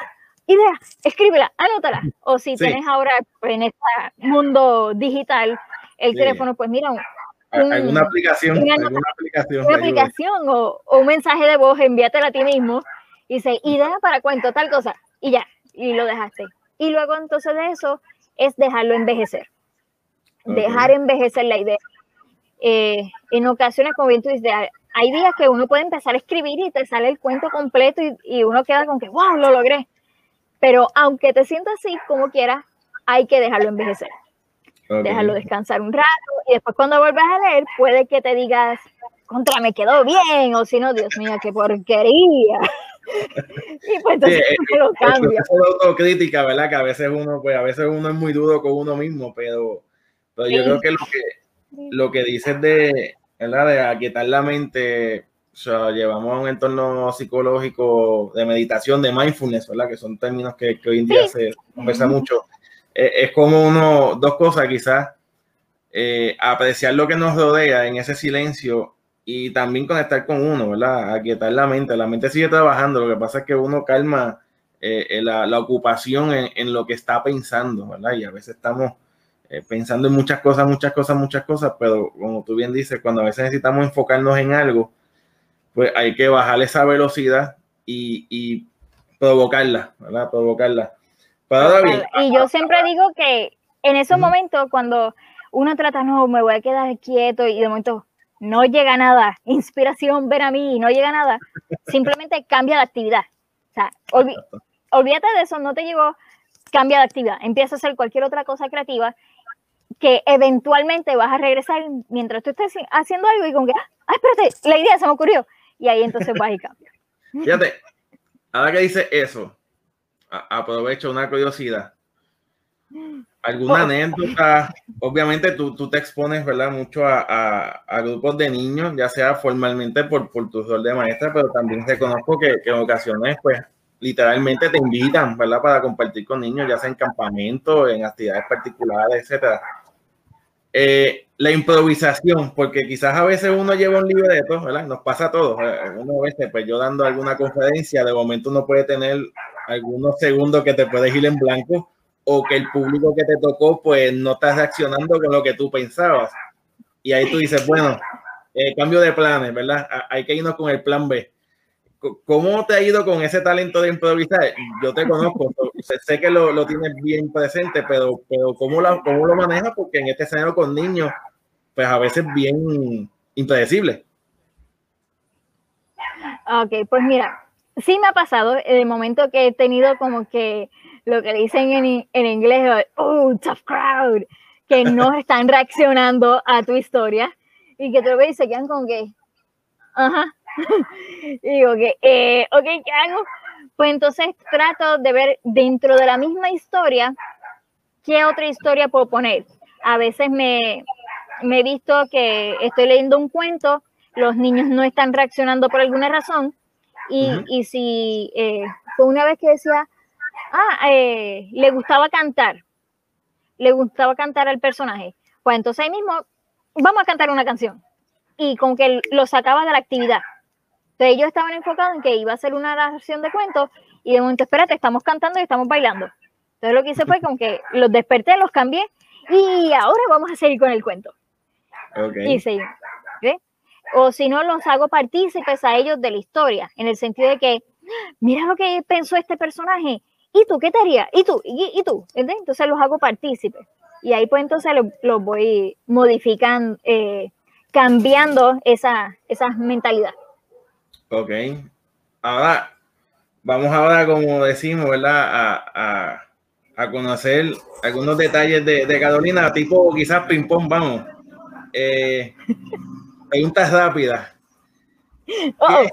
idea, escríbela, anótala. O si tienes ahora pues, en este mundo digital el teléfono, pues mira, alguna aplicación, una, alguna aplicación, una aplicación o, un mensaje de voz, envíatela a ti mismo y dice, idea para cuento, tal cosa, y ya, y lo dejaste. Y luego entonces de eso es dejarlo envejecer. Dejar envejecer la idea. Eh, en ocasiones, como bien tú dices, hay días que uno puede empezar a escribir y te sale el cuento completo y, y uno queda con que, wow, lo logré. Pero aunque te sientas así, como quieras, hay que dejarlo envejecer. Dejarlo descansar un rato y después cuando vuelvas a leer, puede que te digas, contra, me quedó bien, o si no, Dios mío, qué porquería. y pues entonces sí, eh, lo cambia. Es autocrítica, ¿verdad? Que a veces uno, pues a veces uno es muy duro con uno mismo, pero, pero yo creo que lo que, lo que dices de, ¿verdad? De aquietar la mente o sea, llevamos a un entorno psicológico de meditación, de mindfulness, ¿verdad? Que son términos que, hoy en día se conversa mucho. Eh, es como uno, dos cosas quizás, eh, apreciar lo que nos rodea en ese silencio y también conectar con uno, ¿verdad? Aquietar la mente. La mente sigue trabajando, lo que pasa es que uno calma eh, la, la, ocupación en, en, lo que está pensando, ¿verdad? Y a veces estamos pensando en muchas cosas, muchas cosas, muchas cosas, pero como tú bien dices, cuando a veces necesitamos enfocarnos en algo, pues hay que bajar esa velocidad y, provocarla, ¿verdad? Provocarla. Y yo siempre digo que en esos momentos, cuando uno trata, no, me voy a quedar quieto y de momento no llega nada, inspiración, ven a mí, no llega nada, simplemente cambia la actividad. O sea, olvídate de eso, no te llegó, cambia de actividad, empieza a hacer cualquier otra cosa creativa que eventualmente vas a regresar mientras tú estés haciendo algo y con que, ah, espérate, la idea se me ocurrió y ahí entonces va y cambia. Fíjate, ahora que dice eso, aprovecho una curiosidad. ¿Alguna oh. anécdota? Obviamente tú, tú, te expones, ¿verdad? Mucho a, a, grupos de niños, ya sea formalmente por, por tu rol de maestra, pero también reconozco que, que en ocasiones, pues, literalmente te invitan, ¿verdad? Para compartir con niños, ya sea en campamentos, en actividades particulares, etcétera. Eh, la improvisación, porque quizás a veces uno lleva un libreto, ¿verdad? Nos pasa a todos. Eh, uno a veces, pues yo dando alguna conferencia, de momento uno puede tener algunos segundos que te puedes ir en blanco o que el público que te tocó pues no está reaccionando con lo que tú pensabas. Y ahí tú dices, bueno, eh, cambio de planes, ¿verdad? Hay que irnos con el plan B. ¿Cómo te ha ido con ese talento de improvisar? Yo te conozco, sé que lo, lo tienes bien presente, pero, pero ¿cómo, la, ¿cómo lo manejas? Porque en este escenario con niños, pues a veces bien impredecible. Ok, pues mira, sí me ha pasado en el momento que he tenido como que lo que dicen en, en inglés, oh, tough crowd, que no están reaccionando a tu historia y que te lo ves y se quedan con que, ajá, y digo que, eh, ok, ¿qué hago? Pues entonces trato de ver dentro de la misma historia, ¿qué otra historia puedo poner? A veces me, me he visto que estoy leyendo un cuento, los niños no están reaccionando por alguna razón, y, y si eh, fue una vez que decía, ah, eh, le gustaba cantar, le gustaba cantar al personaje, pues entonces ahí mismo vamos a cantar una canción. Y con que lo sacaba de la actividad. Entonces ellos estaban enfocados en que iba a ser una narración de cuentos y de momento, espérate, estamos cantando y estamos bailando. Entonces lo que hice fue con que los desperté, los cambié y ahora vamos a seguir con el cuento. Okay. Y seguimos. O si no, los hago partícipes a ellos de la historia, en el sentido de que, mira lo que pensó este personaje, ¿y tú qué te harías? ¿Y tú? ¿Y, tú? Entonces los hago partícipes. Y ahí pues entonces los voy modificando, eh, cambiando esa, esa mentalidad. Ok. Ahora, vamos ahora, como decimos, ¿verdad? A, conocer algunos detalles de, Carolina, tipo quizás ping-pong, vamos. Eh, preguntas rápidas. Oh.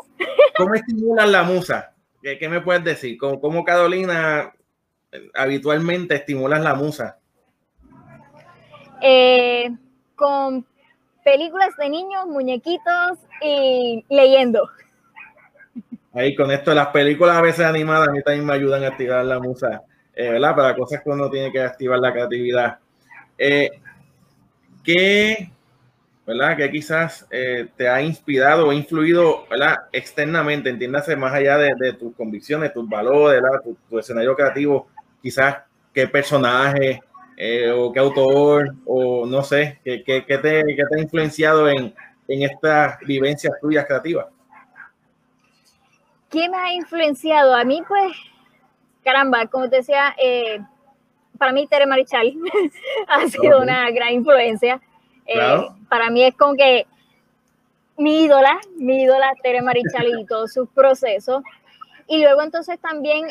¿Cómo estimulan la musa? ¿Qué, me puedes decir? ¿Cómo, ¿Cómo, Carolina habitualmente estimulas la musa? Eh, con películas de niños, muñequitos y leyendo. Ahí con esto, las películas a veces animadas a mí también me ayudan a activar la musa, eh, ¿verdad? Para cosas que uno tiene que activar la creatividad. Eh, ¿Qué, ¿verdad? Que quizás eh, te ha inspirado o influido, ¿verdad? Externamente, entiéndase, más allá de, tus convicciones, tus valores, Tu, escenario creativo, quizás qué personaje o qué autor o no sé, qué, qué, te, te, ha influenciado en, en estas vivencias tuyas creativas. ¿Qué me ha influenciado? A mí, pues, caramba, como te decía, eh, para mí Tere Marichal ha sido una gran influencia. Eh, para mí es como que mi ídola, mi ídola Tere Marichal y todos sus procesos. Y luego entonces también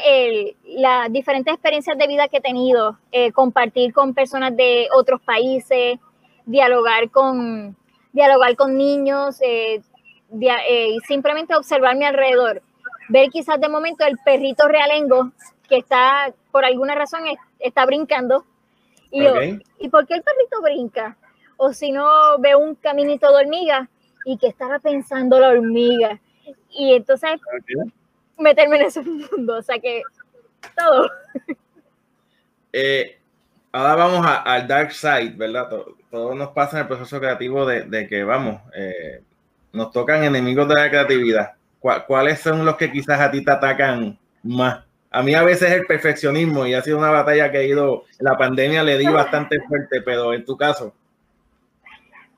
las diferentes experiencias de vida que he tenido, eh, compartir con personas de otros países, dialogar con, dialogar con niños y simplemente observar mi alrededor ver quizás de momento el perrito realengo que está, por alguna razón, está brincando. Y yo, ¿y por qué el perrito brinca? O si no, veo un caminito de hormiga y que estaba pensando la hormiga. Y entonces meterme en ese mundo, o sea que todo. Eh, ahora vamos al dark side, ¿verdad? Todo, nos pasa en el proceso creativo de, que, vamos, eh, nos tocan enemigos de la creatividad ¿cuáles son los que quizás a ti te atacan más? A mí a veces el perfeccionismo y ha sido una batalla que he ido, la pandemia le di bastante fuerte, pero en tu caso.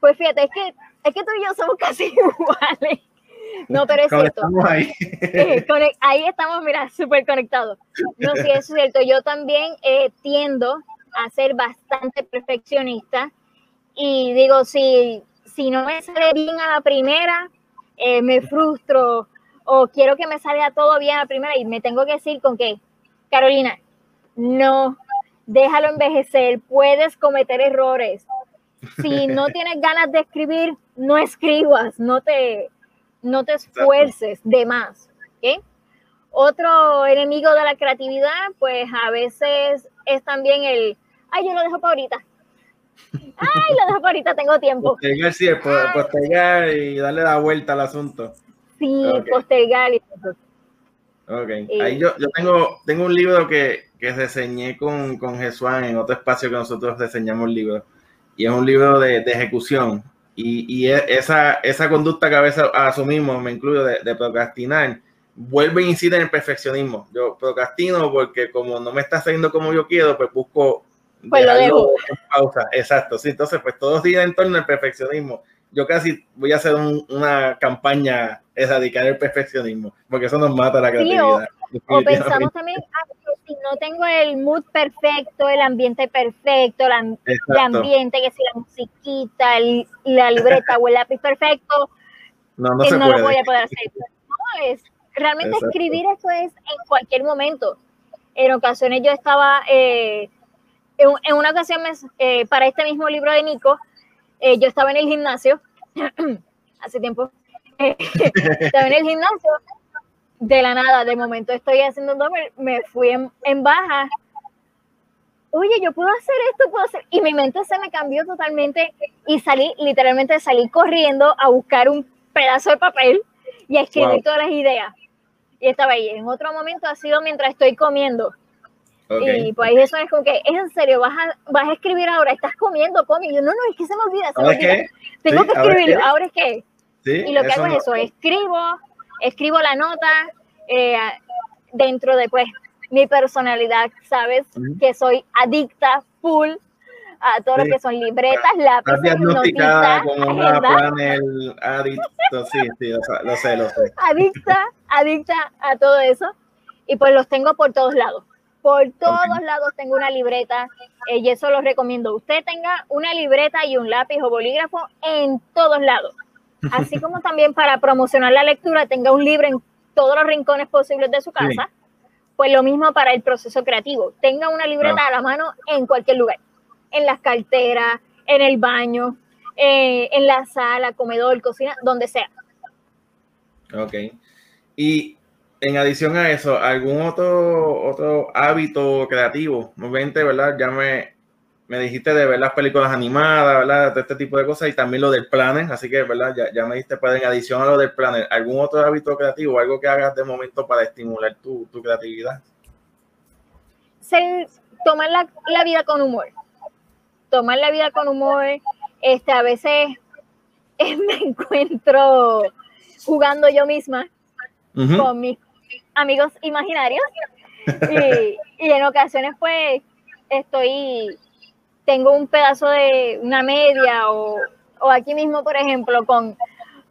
Pues fíjate, es que, es que tú y yo somos casi iguales. No, pero es cierto. Ahí. Eh, ahí estamos, mira, súper conectados. No, sí, es cierto. Yo también eh, tiendo a ser bastante perfeccionista y digo, si, si no me sale bien a la primera, eh, me frustro o quiero que me salga todo bien a la primera y me tengo que decir con que, Carolina, no, déjalo envejecer, puedes cometer errores. Si no tienes ganas de escribir, no escribas, no te, no te esfuerces de más. Otro enemigo de la creatividad, pues a veces es también el, ay, yo lo dejo para ahorita. Ay, lo dejo para ahorita, tengo tiempo. Postergar, sí, postergar y darle la vuelta al asunto. Sí, postergar. Y Ok, ahí yo, yo tengo, tengo un libro que, que reseñé con, con Jesuán en otro espacio que nosotros diseñamos libros. Y es un libro de, de ejecución. Y, y, e, esa, esa conducta que a veces asumimos, me incluyo, de, de procrastinar, vuelve e incide en el perfeccionismo. Yo procrastino porque como no me está saliendo como yo quiero, pues busco pues lo dejo. pausa. Exacto, sí, entonces pues todos días en torno al perfeccionismo. Yo casi voy a hacer una campaña erradicar el perfeccionismo, porque eso nos mata la creatividad. O, pensamos también, ah, si no tengo el mood perfecto, el ambiente perfecto, el ambiente, que si la musiquita, la libreta o el lápiz perfecto, no, no, se no lo voy a poder hacer. No, es, realmente escribir eso es en cualquier momento. En ocasiones yo estaba, eh, en, una ocasión eh, para este mismo libro de Nico, eh, yo estaba en el gimnasio, hace tiempo, estaba en el gimnasio, de la nada, de momento estoy haciendo un me fui en, baja. Oye, yo puedo hacer esto, puedo hacer. Y mi mente se me cambió totalmente y salí, literalmente salí corriendo a buscar un pedazo de papel y a escribir todas las ideas. Y estaba ahí. En otro momento ha sido mientras estoy comiendo. Y pues eso es como que, es en serio, vas a, vas a escribir ahora, estás comiendo, come. Y yo, no, no, es que se me olvida, se me olvida. Tengo que escribirlo, ¿ahora es qué? y lo que hago es eso, escribo, escribo la nota eh, dentro de pues mi personalidad, sabes que soy adicta full a todo lo que son libretas, lápices, diagnosticada como una planner adicto, sí, sí, lo sé, lo sé. Adicta, adicta a todo eso y pues los tengo por todos lados. Por todos lados tengo una libreta eh, y eso lo recomiendo. Usted tenga una libreta y un lápiz o bolígrafo en todos lados. Así como también para promocionar la lectura tenga un libro en todos los rincones posibles de su casa. Pues lo mismo para el proceso creativo. Tenga una libreta a la mano en cualquier lugar. En las carteras, en el baño, eh, en la sala, comedor, cocina, donde sea. Ok. Y en adición a eso, ¿algún otro, otro hábito creativo? Obviamente, ¿verdad? Ya me, me dijiste de ver las películas animadas, ¿verdad? De este tipo de cosas y también lo del planner, así que, ¿verdad? Ya, ya me dijiste, pues, en adición a lo del planner, ¿algún otro hábito creativo, algo que hagas de momento para estimular tu, tu creatividad? Ser, tomar la, la, vida con humor. Tomar la vida con humor. Este, a veces me encuentro jugando yo misma con mis amigos imaginarios y, y en ocasiones, pues, estoy tengo un pedazo de una media o, o aquí mismo, por ejemplo, con,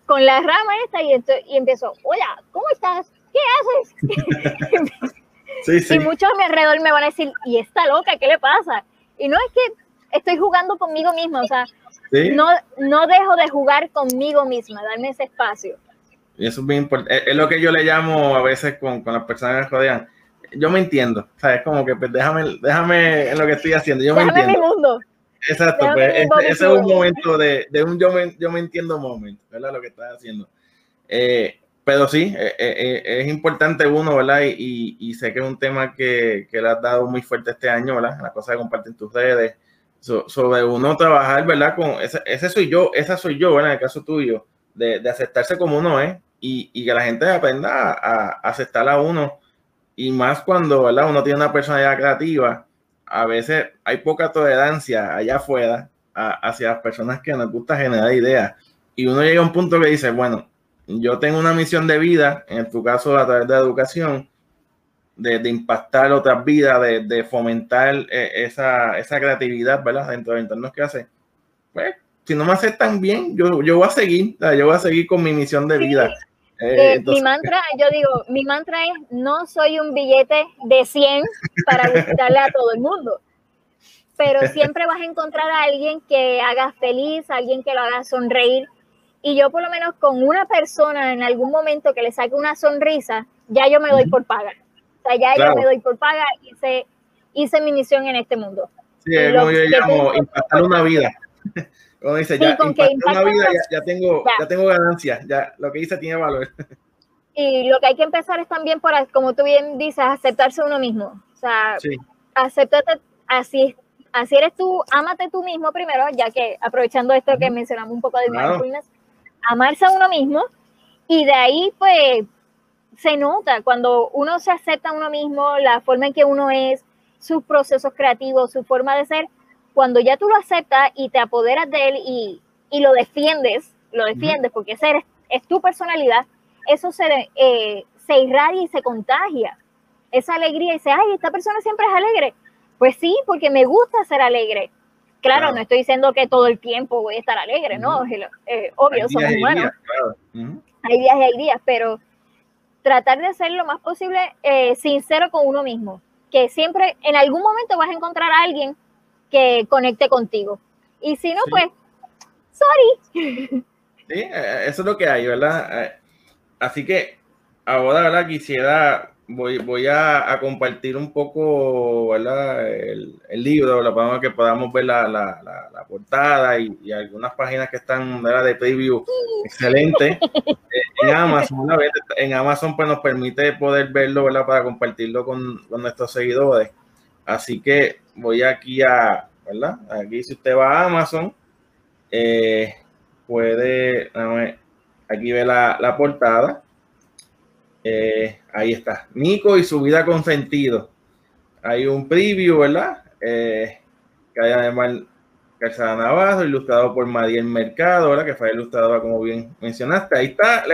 con la rama esta y, esto, y empiezo, hola, ¿cómo estás? ¿Qué haces? sí, sí. Y muchos a mi alrededor me van a decir, ¿y esta loca? ¿Qué le pasa? Y no es que estoy jugando conmigo misma, o sea, no, no dejo de jugar conmigo misma, darme ese espacio. Y eso es bien importante. Es lo que yo le llamo a veces con, con las personas que me rodean yo me entiendo, ¿sabes? Como que pues, déjame, déjame en lo que estoy haciendo, yo me entiendo. mi mundo. Exacto, pues ese, es un momento de, de, un yo me, yo me entiendo momento, ¿verdad? Lo que estás haciendo. Eh, pero sí, eh, eh, es importante uno, ¿verdad? Y, y, sé que es un tema que, que le has dado muy fuerte este año, ¿verdad? La cosa de compartir tus redes, sobre uno trabajar, ¿verdad? Con ese, ese, soy yo, esa soy yo, ¿verdad? En el caso tuyo, de, de aceptarse como uno es y, y, que la gente aprenda a, a aceptar a uno y más cuando ¿verdad? uno tiene una personalidad creativa, a veces hay poca tolerancia allá afuera hacia las personas que nos gusta generar ideas. Y uno llega a un punto que dice, bueno, yo tengo una misión de vida, en tu caso a través de la educación, de, de impactar otras vidas, de, de fomentar eh, esa, esa, creatividad, ¿verdad? Dentro de entornos que hace. Pues, si no me aceptan bien, yo, yo voy a seguir, yo voy a seguir con mi misión de vida. Eh, mi mantra, yo digo, mi mantra es, no soy un billete de 100 para gustarle a todo el mundo, pero siempre vas a encontrar a alguien que haga feliz, alguien que lo haga sonreír. Y yo por lo menos con una persona en algún momento que le saque una sonrisa, ya yo me doy por paga. O sea, ya yo me doy por paga, hice, hice mi misión en este mundo. Sí, es como yo llamo, impactar una vida. Como dice, ya, con que una vida, ya, tengo, ya. tengo ganancias, ya lo que hice tiene valor. Y lo que hay que empezar es también por, como tú bien dices, aceptarse uno mismo. O sea, sí. acéptate así, así eres tú, ámate tú mismo primero, ya que aprovechando esto que mencionamos un poco de mindfulness, amarse a uno mismo y de ahí pues se nota cuando uno se acepta a uno mismo, la forma en que uno es, sus procesos creativos, su forma de ser, cuando ya tú lo aceptas y te apoderas de él y, y lo defiendes, lo defiendes porque ese es tu personalidad, eso se, eh, se irradia y se contagia. Esa alegría y dice, ay, esta persona siempre es alegre. Pues sí, porque me gusta ser alegre. Claro, no estoy diciendo que todo el tiempo voy a estar alegre, ¿no? Eh, obvio, somos humanos. Hay días y hay días, pero tratar de ser lo más posible eh, sincero con uno mismo. Que siempre, en algún momento vas a encontrar a alguien que conecte contigo. Y si no, pues, sorry. Sí, eh, eso es lo que hay, ¿verdad? Así que ahora, ¿verdad? Quisiera voy, voy a, compartir un poco El, libro, la para que podamos ver la, la, portada y, algunas páginas que están de preview excelente. Eh, en Amazon, en Amazon pues nos permite poder verlo ¿verdad? para compartirlo con, nuestros seguidores. Así que voy aquí a, ¿verdad? Aquí si usted va a Amazon, eh, puede, aquí ve la portada eh, ahí está. Nico y su vida con sentido. Hay un preview, ¿verdad? Eh, que hay además Calzada Navajo, ilustrado por Mariel Mercado, ¿verdad? Que fue ilustradora, como bien mencionaste. Ahí está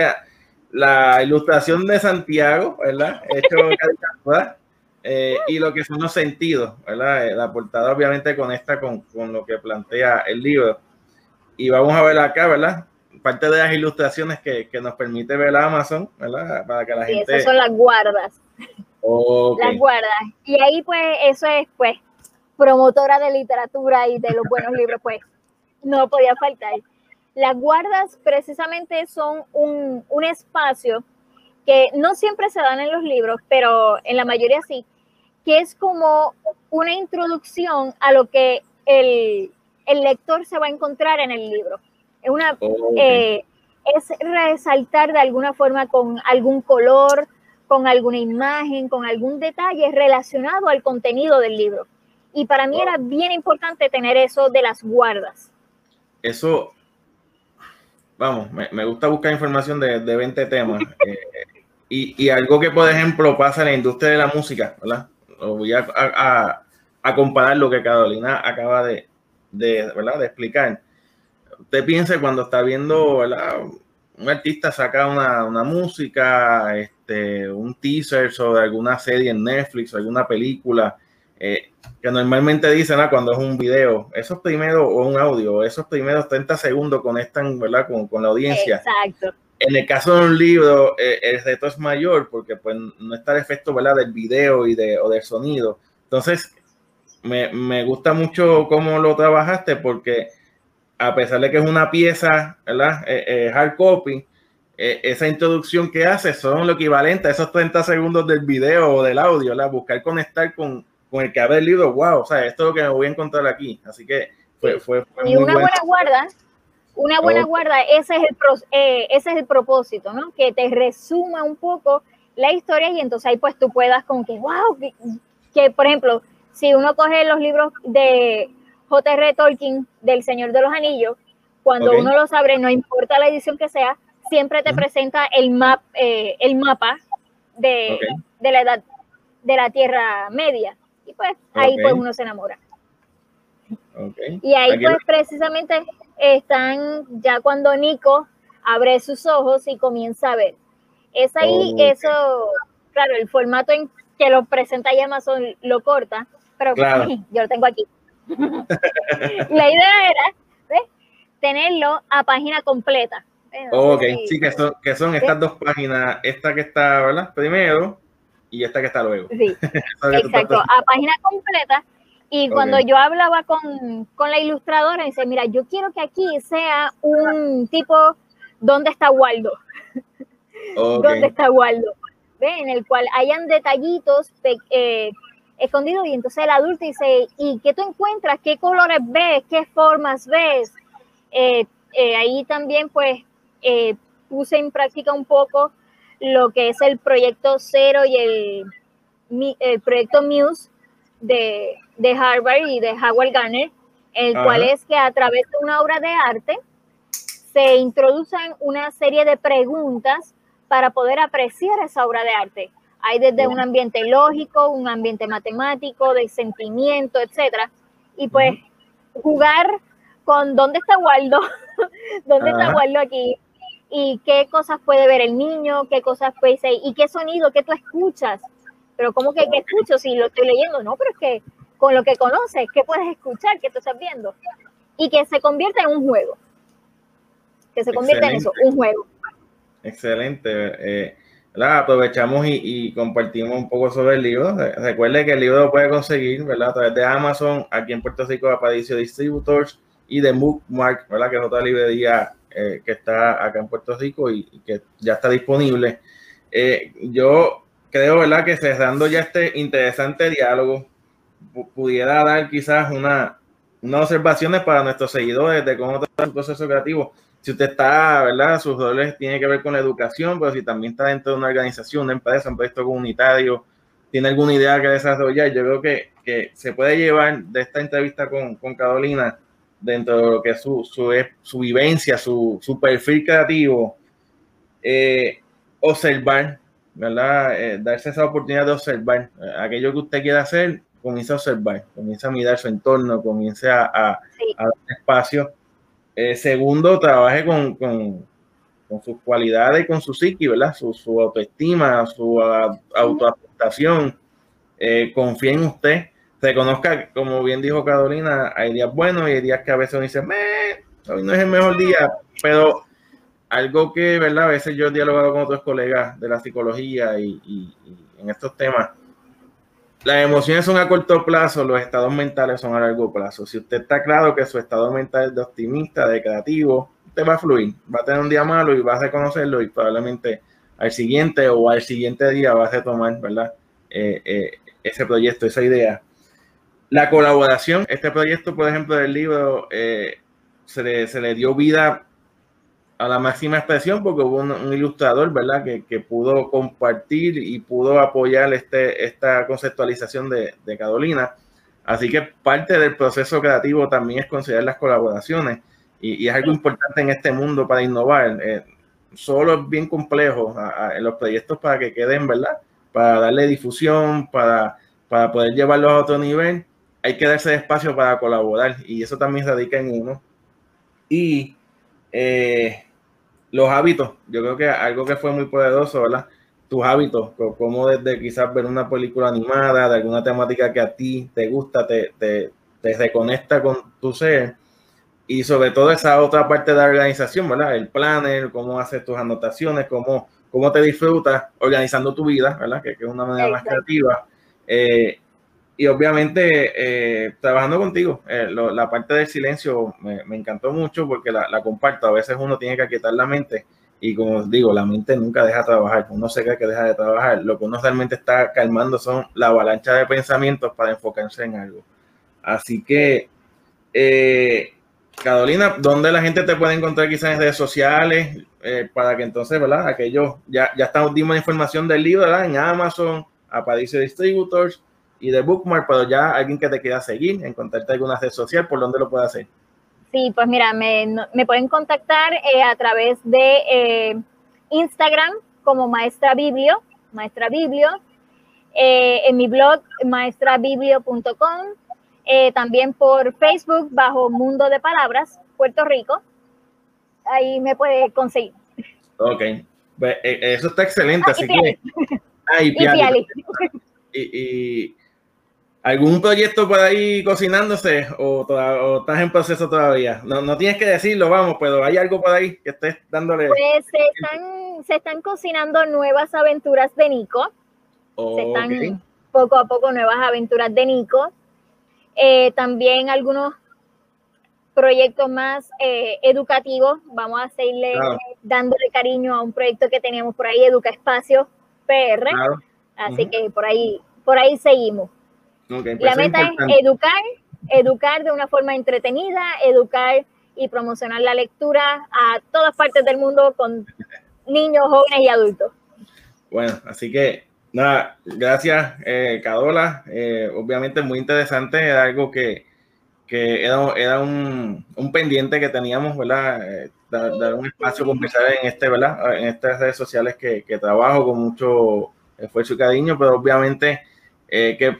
la, ilustración de Santiago, ¿verdad? Hecho eh, y lo que son los sentidos, ¿verdad? Eh, la portada obviamente conecta con, con lo que plantea el libro. Y vamos a ver acá, ¿verdad? parte de las ilustraciones que, nos permite ver Amazon, ¿verdad? Para que la sí, Esas son las guardas. Las guardas. Y ahí, pues, eso es, pues, promotora de literatura y de los buenos libros, pues, no podía faltar. Las guardas precisamente son un, un espacio que no siempre se dan en los libros, pero en la mayoría sí, que es como una introducción a lo que el, el lector se va a encontrar en el libro. Es una eh, es resaltar de alguna forma con algún color, con alguna imagen, con algún detalle relacionado al contenido del libro. Y para mí era bien importante tener eso de las guardas. Eso, vamos, me, gusta buscar información de, de 20 temas. Eh, y, y, algo que, por ejemplo, pasa en la industria de la música, ¿verdad? Voy a, a, comparar lo que Carolina acaba de, de, ¿verdad? de explicar usted piense cuando está viendo, Un artista saca una, música, este, un teaser sobre alguna serie en Netflix alguna película, eh, que normalmente dicen ah, cuando es un video, esos primeros, o un audio, esos primeros 30 segundos conectan, ¿verdad? Con, la audiencia. Exacto. En el caso de un libro, eh, el reto es mayor porque pues no está el efecto, ¿verdad? Del video y de, o del sonido. Entonces, me, me gusta mucho cómo lo trabajaste porque a pesar de que es una pieza, ¿verdad? Eh, eh, hard copy, eh, esa introducción que hace son lo equivalente a esos 30 segundos del video o del audio, ¿verdad? Buscar conectar con, con el que abre el libro, wow, o sea, esto es lo que me voy a encontrar aquí. Así que fue, fue, Y una buena guarda, una buena guarda, ese es, el ese es el propósito, ¿no? Que te resuma un poco la historia y entonces ahí pues tú puedas como que, wow, que por ejemplo, si uno coge los libros de J.R. Tolkien del Señor de los Anillos, cuando uno lo sabe, no importa la edición que sea, siempre te presenta el, map, eh, el mapa de, la edad de la Tierra Media. Y pues ahí pues uno se enamora. Y ahí pues precisamente están ya cuando Nico abre sus ojos y comienza a ver. Es ahí eso, claro, el formato en que lo presenta Amazon lo corta, pero yo lo tengo aquí. la idea era tenerlo a página completa. ok, sí, que son, que son estas dos páginas, esta que está, ¿verdad? Primero y esta que está luego. Sí, exacto, a página completa. Y cuando yo hablaba con, con, la ilustradora, dice, mira, yo quiero que aquí sea un tipo, ¿dónde está Waldo? ¿Dónde está Waldo? ¿Ve? En el cual hayan detallitos eh, escondido y entonces el adulto dice, ¿y qué tú encuentras? ¿Qué colores ves? ¿Qué formas ves? Eh, eh, ahí también pues puse en práctica un poco lo que es el proyecto Cero y el, el proyecto Muse de, de, Harvard y de Howard Gardner, el cual es que a través de una obra de arte se introducen una serie de preguntas para poder apreciar esa obra de arte. Hay desde un ambiente lógico, un ambiente matemático, de sentimiento, etcétera. Y pues jugar con dónde está Waldo, dónde está Waldo aquí. y qué cosas puede ver el niño, qué cosas puede ser, y qué sonido, qué tú escuchas. Pero ¿cómo que, qué escucho si lo estoy leyendo? No, pero es que con lo que conoces, ¿qué puedes escuchar? ¿Qué tú estás viendo? Y que se convierta en un juego. Que se convierta en eso, un juego. Excelente. Eh, aprovechamos y, compartimos un poco sobre el libro. Recuerde que el libro lo puede conseguir ¿verdad? a través de Amazon, aquí en Puerto Rico, Aparicio Distributors y de Bookmark, ¿verdad? que es otra librería eh, que está acá en Puerto Rico y, que ya está disponible. Eh, yo creo ¿verdad? que cerrando ya este interesante diálogo, pudiera dar quizás una, unas observaciones para nuestros seguidores de cómo está el proceso creativo si usted está, ¿verdad? Sus roles tienen que ver con la educación, pero si también está dentro de una organización, una empresa, un proyecto comunitario, tiene alguna idea que desarrollar, yo creo que, que se puede llevar de esta entrevista con, con Carolina dentro de lo que es su, su, su vivencia, su, su, perfil creativo, eh, observar, ¿verdad? Eh, darse esa oportunidad de observar eh, aquello que usted quiera hacer, comienza a observar, comienza a mirar su entorno, comience a, a, a dar espacio eh, segundo, trabaje con, con, sus cualidades y con su psiqui, ¿verdad? Su, su autoestima, su autoaceptación. Eh, confíe en usted. Reconozca, como bien dijo Carolina, hay días buenos y hay días que a veces uno dice, hoy no es el mejor día, pero algo que, ¿verdad? A veces yo he dialogado con otros colegas de la psicología y en estos temas las emociones son a corto plazo, los estados mentales son a largo plazo. Si usted está claro que su estado mental es de optimista, de creativo, usted va a fluir, va a tener un día malo y va a reconocerlo y probablemente al siguiente o al siguiente día va a retomar, ¿verdad? Eh, eh, ese proyecto, esa idea. La colaboración, este proyecto, por ejemplo, del libro, eh, se, le, se le dio vida a la máxima expresión porque hubo un, ilustrador, ¿verdad? Que, que, pudo compartir y pudo apoyar este, esta conceptualización de, de, Carolina. Así que parte del proceso creativo también es considerar las colaboraciones y, y es algo importante en este mundo para innovar. Eh, solo es bien complejo en los proyectos para que queden, ¿verdad? Para darle difusión, para, para poder llevarlos a otro nivel, hay que darse espacio para colaborar y eso también radica en uno. Y eh, los hábitos, yo creo que algo que fue muy poderoso, ¿verdad? Tus hábitos, como desde quizás ver una película animada, de alguna temática que a ti te gusta, te, te, te reconecta con tu ser. Y sobre todo esa otra parte de la organización, ¿verdad? El planner, cómo haces tus anotaciones, cómo, cómo te disfrutas organizando tu vida, ¿verdad? Que, que es una manera más creativa. Eh, y obviamente eh, trabajando contigo, eh, la parte del silencio me, encantó mucho porque la, comparto. A veces uno tiene que aquietar la mente y como digo, la mente nunca deja de trabajar. Uno se cree que deja de trabajar. Lo que uno realmente está calmando son la avalancha de pensamientos para enfocarse en algo. Así que, eh, Carolina, ¿dónde la gente te puede encontrar quizás en redes sociales? para que entonces, ¿verdad? Aquellos, ya, ya estamos, dimos información del libro, ¿verdad? En Amazon, Aparicio Distributors y de Bookmark, pero ya alguien que te quiera seguir, encontrarte alguna red social, ¿por dónde lo puede hacer? Sí, pues mira, me, me pueden contactar eh, a través de eh, Instagram como Maestra Biblio, Maestra Biblio, eh, en mi blog maestrabiblio.com, también por Facebook bajo Mundo de Palabras, Puerto Rico. Ahí me puede conseguir. Ok, pues, eso está excelente, ah, así que... Ah, y, y, ¿Algún proyecto por ahí cocinándose o, estás en proceso todavía? No, no, tienes que decirlo, vamos, pero hay algo por ahí que estés dándole. Pues se están, se están cocinando nuevas aventuras de Nico. se están poco a poco nuevas aventuras de Nico. Eh, también algunos proyectos más eh, educativos. Vamos a seguirle dándole cariño a un proyecto que teníamos por ahí, Educa Espacio PR. Así que por ahí, por ahí seguimos. Pues la meta es, educar, educar de una forma entretenida, educar y promocionar la lectura a todas partes del mundo con niños, jóvenes y adultos. Bueno, así que nada, gracias, eh, Cadola. Eh, obviamente muy interesante, era algo que, que era, era un, un, pendiente que teníamos, ¿verdad? Eh, dar, un espacio, conversar en este, ¿verdad? En estas redes sociales que, que trabajo con mucho esfuerzo y cariño, pero obviamente eh, que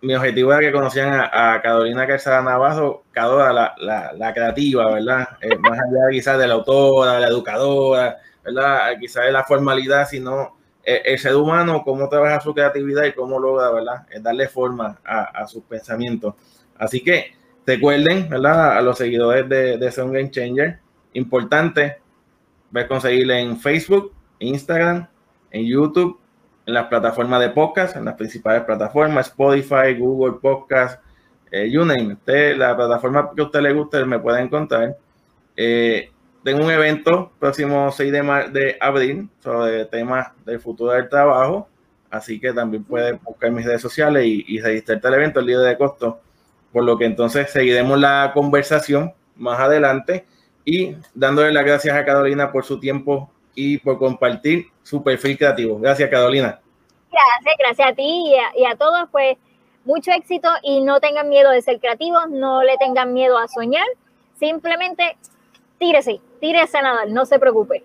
mi objetivo era que conocían a, Carolina Calzada Navajo, cada la, la, creativa, ¿verdad? Eh, más allá quizás de la autora, la educadora, ¿verdad? Quizás de la formalidad, sino eh, el, ser humano, cómo trabaja su creatividad y cómo logra, ¿verdad? Es darle forma a, sus pensamientos. Así que recuerden, ¿verdad? A los seguidores de, de Sound Game Changer, importante, ver conseguirle en Facebook, Instagram, en YouTube en las plataformas de podcast, en las principales plataformas, Spotify, Google Podcast, eh, name la plataforma que a usted le guste me puede encontrar. Eh, tengo un evento próximo 6 de, de abril sobre temas del futuro del trabajo, así que también puede buscar mis redes sociales y, y registrarte al evento, el líder de costo, por lo que entonces seguiremos la conversación más adelante y dándole las gracias a Carolina por su tiempo y por compartir su perfil creativo. Gracias, Carolina. Gracias, gracias a ti y a, todos, pues mucho éxito y no tengan miedo de ser creativos, no le tengan miedo a soñar, simplemente tírese, tírese a nadar, no se preocupe.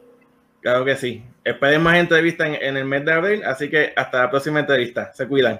Claro que sí. Esperen más entrevistas en, en el mes de abril, así que hasta la próxima entrevista. Se cuidan.